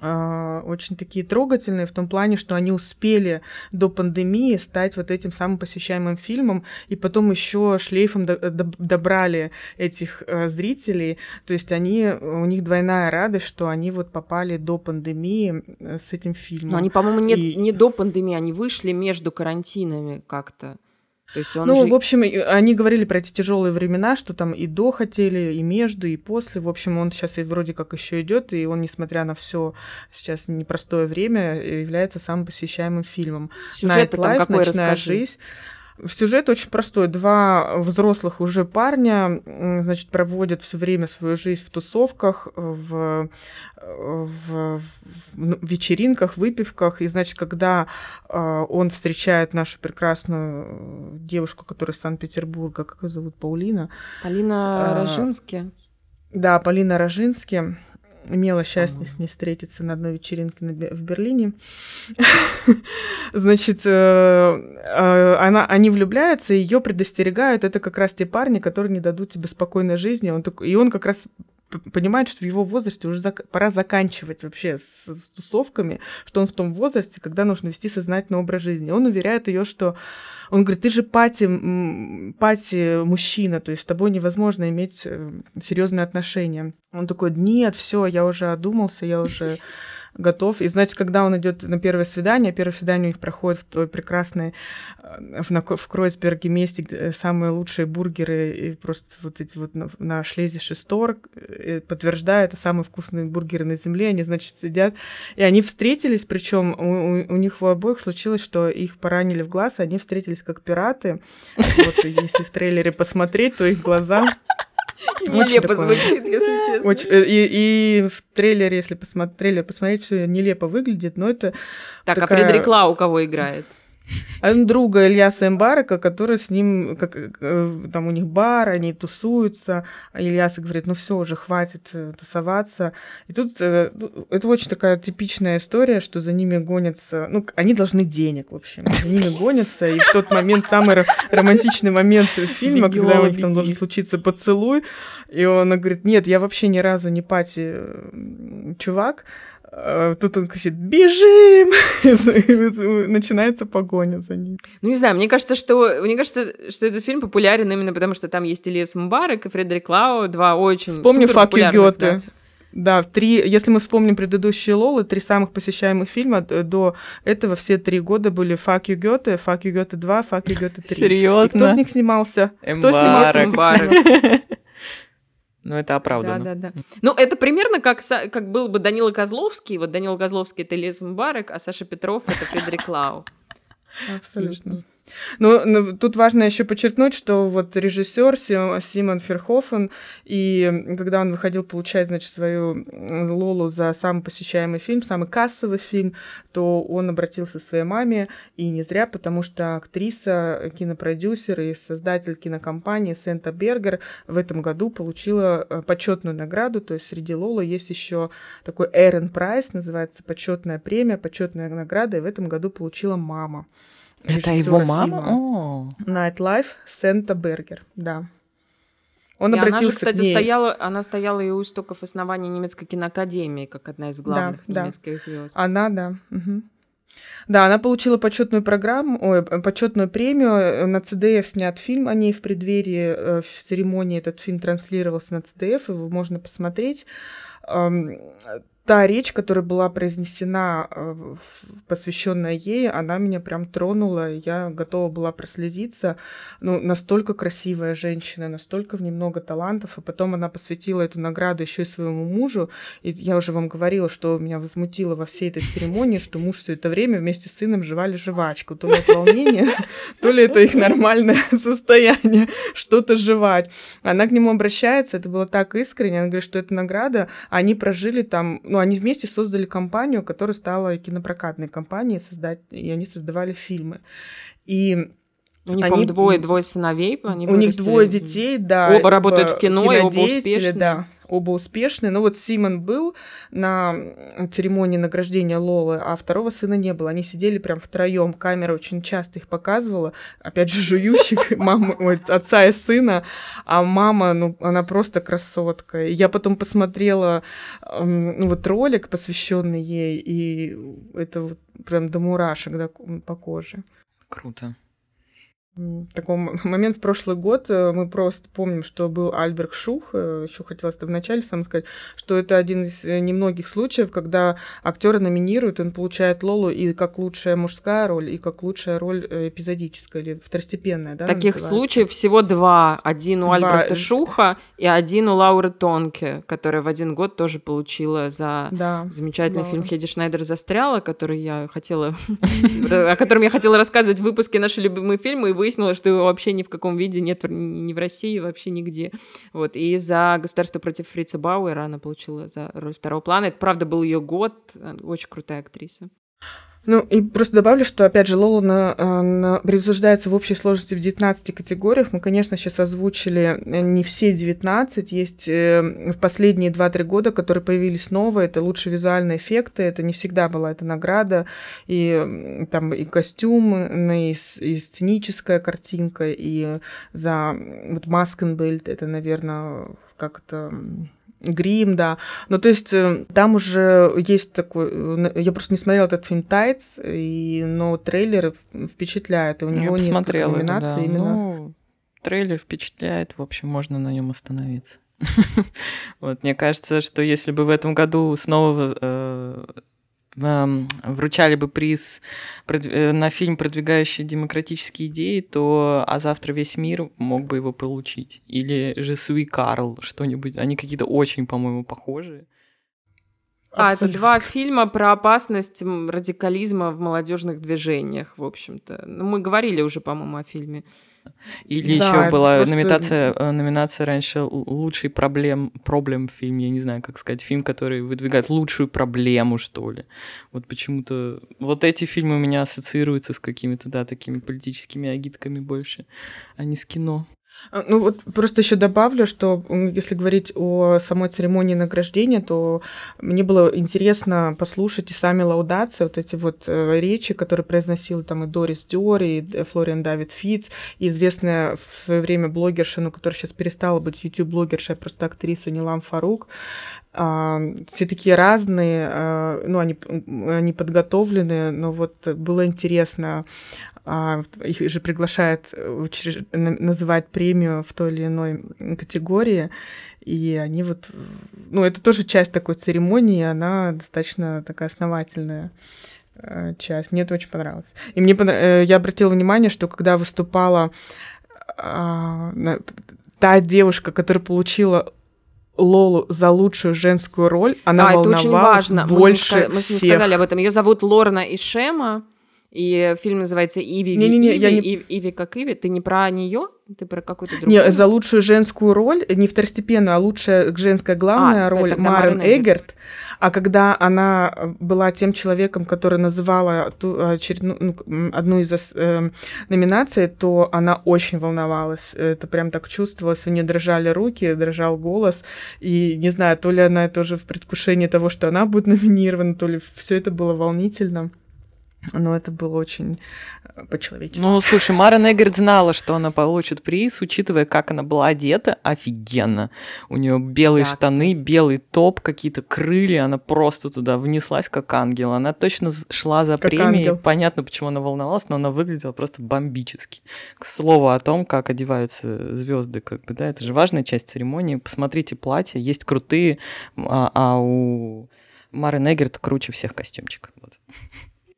а, очень такие трогательные в том плане, что они успели до пандемии стать вот этим самым посещаемым фильмом, и потом еще шлейфом добрали этих э, зрителей. То есть они, у них двойная радость, что они вот попали до пандемии э, с этим фильмом. Но они, по-моему, не, и... не до пандемии, они вышли между карантинами как-то. То есть он ну, уже... в общем, они говорили про эти тяжелые времена, что там и до хотели, и между, и после. В общем, он сейчас и вроде как еще идет, и он, несмотря на все сейчас непростое время, является самым посещаемым фильмом. Сюжет там какой ночная расскажи. жизнь. Сюжет очень простой. Два взрослых уже парня, значит, проводят все время свою жизнь в тусовках, в, в, в вечеринках, выпивках. И, значит, когда э, он встречает нашу прекрасную девушку, которая из Санкт-Петербурга, как ее зовут, Паулина? Полина а, Рожински. Да, Полина Рожински имела счастье с ней встретиться на одной вечеринке в Берлине. Значит, э, э, она, они влюбляются, ее предостерегают. Это как раз те парни, которые не дадут тебе спокойной жизни. Он, и он как раз понимает, что в его возрасте уже зак- пора заканчивать вообще с, с тусовками, что он в том возрасте, когда нужно вести сознательный образ жизни. Он уверяет ее, что он говорит, ты же пати, пати мужчина, то есть с тобой невозможно иметь э, серьезные отношения. Он такой, нет, все, я уже одумался, я уже готов. И, значит, когда он идет на первое свидание, первое свидание у них проходит в той прекрасной, э, в, на, в Кройсберге месте, где самые лучшие бургеры, и просто вот эти вот на, на шлезе Шестор, э, подтверждают, это самые вкусные бургеры на земле, они, значит, сидят, и они встретились, причем у, у, у них в обоих случилось, что их поранили в глаз, они встретились как пираты, вот, если в трейлере посмотреть, то их глаза Нелепо звучит, если честно. Очень, э, и, и в трейлере, если посмотреть, трейлер посмотреть, все нелепо выглядит, но это Так, а такая... а Фредерик Лау кого играет? Друга Ильяса Эмбарака, который с ним, как, э, там у них бар, они тусуются, а Ильяс говорит, ну все, уже хватит э, тусоваться. И тут э, ну, это очень такая типичная история, что за ними гонятся, ну, они должны денег, в общем, за ними гонятся, и в тот момент, самый романтичный момент фильма, когда у них там должен случиться поцелуй, и он говорит, нет, я вообще ни разу не пати чувак, тут он кричит «Бежим!» Начинается погоня за ним. Ну, не знаю, мне кажется, что, мне кажется, что этот фильм популярен именно потому, что там есть Ильяс Мбарек и Фредерик Лау, два очень Вспомни «Фак Гёте». Да. Да, три, если мы вспомним предыдущие Лолы, три самых посещаемых фильма до этого все три года были «Фак Ю Гёте», «Фак Ю Гёте 2», «Фак Ю Гёте 3». Серьезно? И кто в них снимался? Эмбарек. Кто снимался этих ну, это оправдано. Да, да, да. Ну, это примерно как, как был бы Данила Козловский. Вот Данила Козловский — это Лес Мбарек, а Саша Петров — это Фредерик Лау. Абсолютно. Ну, но тут важно еще подчеркнуть, что вот режиссер Симон Ферхофен, и когда он выходил получать, значит, свою Лолу за самый посещаемый фильм, самый кассовый фильм, то он обратился к своей маме, и не зря, потому что актриса, кинопродюсер и создатель кинокомпании Сента Бергер в этом году получила э, почетную награду, то есть среди Лола есть еще такой Эрен Прайс, называется почетная премия, почетная награда, и в этом году получила мама. Это его мама? Nightlife Сента Бергер, да. Он и обратился она же, кстати, к ней. стояла, она стояла и у истоков основания немецкой киноакадемии, как одна из главных да, немецких да. звезд. Она, да. Угу. Да, она получила почетную программу, ой, почетную премию. На CDF снят фильм о ней в преддверии э, в церемонии. Этот фильм транслировался на CDF, его можно посмотреть та речь, которая была произнесена, э, посвященная ей, она меня прям тронула. Я готова была прослезиться. Ну, настолько красивая женщина, настолько в ней много талантов. И потом она посвятила эту награду еще и своему мужу. И я уже вам говорила, что меня возмутило во всей этой церемонии, что муж все это время вместе с сыном жевали жвачку. То ли волнение, то ли это их нормальное состояние, что-то жевать. Она к нему обращается, это было так искренне. Она говорит, что это награда, они прожили там, ну, они вместе создали компанию, которая стала кинопрокатной компанией, создать, и они создавали фильмы. И у них, они, двое, двое сыновей. Они у них двое детей, да. Оба работают в кино, и оба успешные. Да оба успешные. Но вот Симон был на церемонии награждения Лолы, а второго сына не было. Они сидели прям втроем. Камера очень часто их показывала. Опять же, жующих мамы, отца и сына. А мама, ну, она просто красотка. Я потом посмотрела ну, вот ролик, посвященный ей, и это вот прям до мурашек да, по коже. Круто такой момент в прошлый год. Э, мы просто помним, что был Альберг Шух. Э, Еще хотелось это вначале сам сказать, что это один из э, немногих случаев, когда актера номинируют, он получает Лолу и как лучшая мужская роль, и как лучшая роль эпизодическая или второстепенная. Да, Таких называется. случаев всего два. Один у два. Альберта Шуха и один у Лауры Тонке, которая в один год тоже получила за да, замечательный Лаура. фильм Хеди Шнайдер застряла, который я хотела, о котором я хотела рассказывать в выпуске наши любимые фильмы, и вы выяснилось, что его вообще ни в каком виде нет ни в России, вообще нигде. Вот. И за «Государство против Фрица Бауэра» она получила за роль второго плана. Это, правда, был ее год. Очень крутая актриса. Ну, и просто добавлю, что, опять же, Лола на, э, на, присуждается в общей сложности в 19 категориях. Мы, конечно, сейчас озвучили э, не все 19. Есть э, в последние 2-3 года, которые появились новые. Это лучшие визуальные эффекты. Это не всегда была эта награда. И там и костюм, и, и сценическая картинка, и за вот Маскенбельд, это, наверное, как то Грим, да. Ну, то есть э, там уже есть такой... Э, я просто не смотрела этот фильм «Тайц», и, но трейлер впечатляет. И у него я несколько номинаций да. именно... Ну, трейлер впечатляет, в общем, можно на нем остановиться. вот, мне кажется, что если бы в этом году снова э, вручали бы приз э, на фильм, продвигающий демократические идеи, то «А завтра весь мир» мог бы его получить. Или же «Суи Карл», что-нибудь. Они какие-то очень, по-моему, похожие. А, это два фильма про опасность радикализма в молодежных движениях, в общем-то. Ну, мы говорили уже, по-моему, о фильме. Или да, еще была просто... номинация, э, номинация раньше лучший проблем, проблем фильм, я не знаю, как сказать, фильм, который выдвигает лучшую проблему, что ли. Вот почему-то вот эти фильмы у меня ассоциируются с какими-то, да, такими политическими агитками больше, а не с кино. А, ну вот просто еще добавлю, что если говорить о самой церемонии награждения, то мне было интересно послушать и сами лаудации, вот эти вот э, речи, которые произносил там и Дорис Дёри, и Флориан Давид Фитц, и известная в свое время блогерша, ну, которая сейчас перестала быть YouTube-блогершей, а просто актриса Нилам Фарук. А, все такие разные, а, ну, они, они подготовлены, но вот было интересно а, их же приглашают учреж... называть премию в той или иной категории, и они вот, ну, это тоже часть такой церемонии, она достаточно такая основательная э, часть. Мне это очень понравилось. И мне понрав... Э, я обратила внимание, что когда выступала та девушка, которая получила Лолу за лучшую женскую роль, она а, волновалась это очень важно. больше мы не, мы всех. Мы сказали об этом. Ее зовут Лорна Ишема. И фильм называется Иви. Не, не, не, Иви, я не... Иви, Иви как Иви. Ты не про нее? Ты про какую-то другую? Не, за лучшую женскую роль, не второстепенную, а лучшая женская главная а, роль Марен Эггерт. А когда она была тем человеком, который называла ту, очередную, ну, одну из э, номинаций, то она очень волновалась. Это прям так чувствовалось. У нее дрожали руки, дрожал голос. И не знаю, то ли она тоже в предвкушении того, что она будет номинирована, то ли все это было волнительно. Но это было очень э, по-человечески. Ну, слушай, Мара Негрид знала, что она получит приз, учитывая, как она была одета, офигенно. У нее белые да, штаны, кстати. белый топ, какие-то крылья, она просто туда внеслась как ангел. Она точно шла за как премией. Ангел. Понятно, почему она волновалась, но она выглядела просто бомбически. К слову о том, как одеваются звезды, как бы, да, это же важная часть церемонии. Посмотрите платья, есть крутые, а, а у Марин Эггерт круче всех костюмчик. Вот.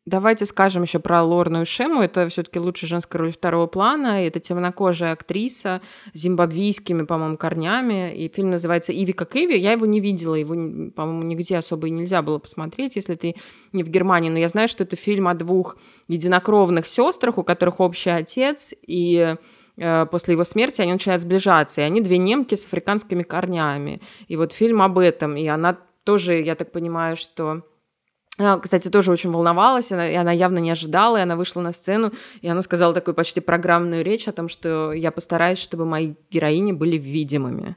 Давайте скажем еще про Лорну Шему. Это все-таки лучшая женская роль второго плана. Это темнокожая актриса с зимбабвийскими, по-моему, корнями. И фильм называется «Иви как Иви». Я его не видела, его, по-моему, нигде особо и нельзя было посмотреть, если ты не в Германии. Но я знаю, что это фильм о двух единокровных сестрах, у которых общий отец, и э, после его смерти они начинают сближаться, и они две немки с африканскими корнями. И вот фильм об этом, и она тоже, я так понимаю, что она, кстати, тоже очень волновалась, она, и она явно не ожидала, и она вышла на сцену, и она сказала такую почти программную речь о том, что я постараюсь, чтобы мои героини были видимыми.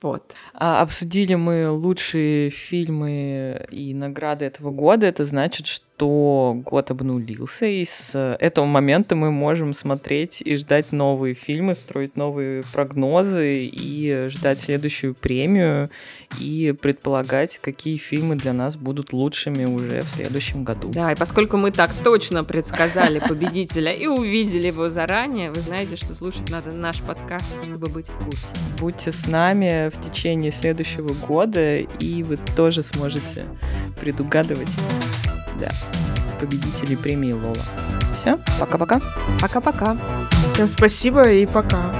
Вот. А, обсудили мы лучшие фильмы и награды этого года. Это значит, что год обнулился, и с этого момента мы можем смотреть и ждать новые фильмы, строить новые прогнозы и ждать следующую премию и предполагать, какие фильмы для нас будут лучшими уже в следующем году. Да, и поскольку мы так точно предсказали победителя и увидели его заранее, вы знаете, что слушать надо наш подкаст, чтобы быть в курсе. Будьте с нами в течение следующего года, и вы тоже сможете предугадывать да, победителей премии Лола. Все, пока-пока. Пока-пока. Всем спасибо и пока.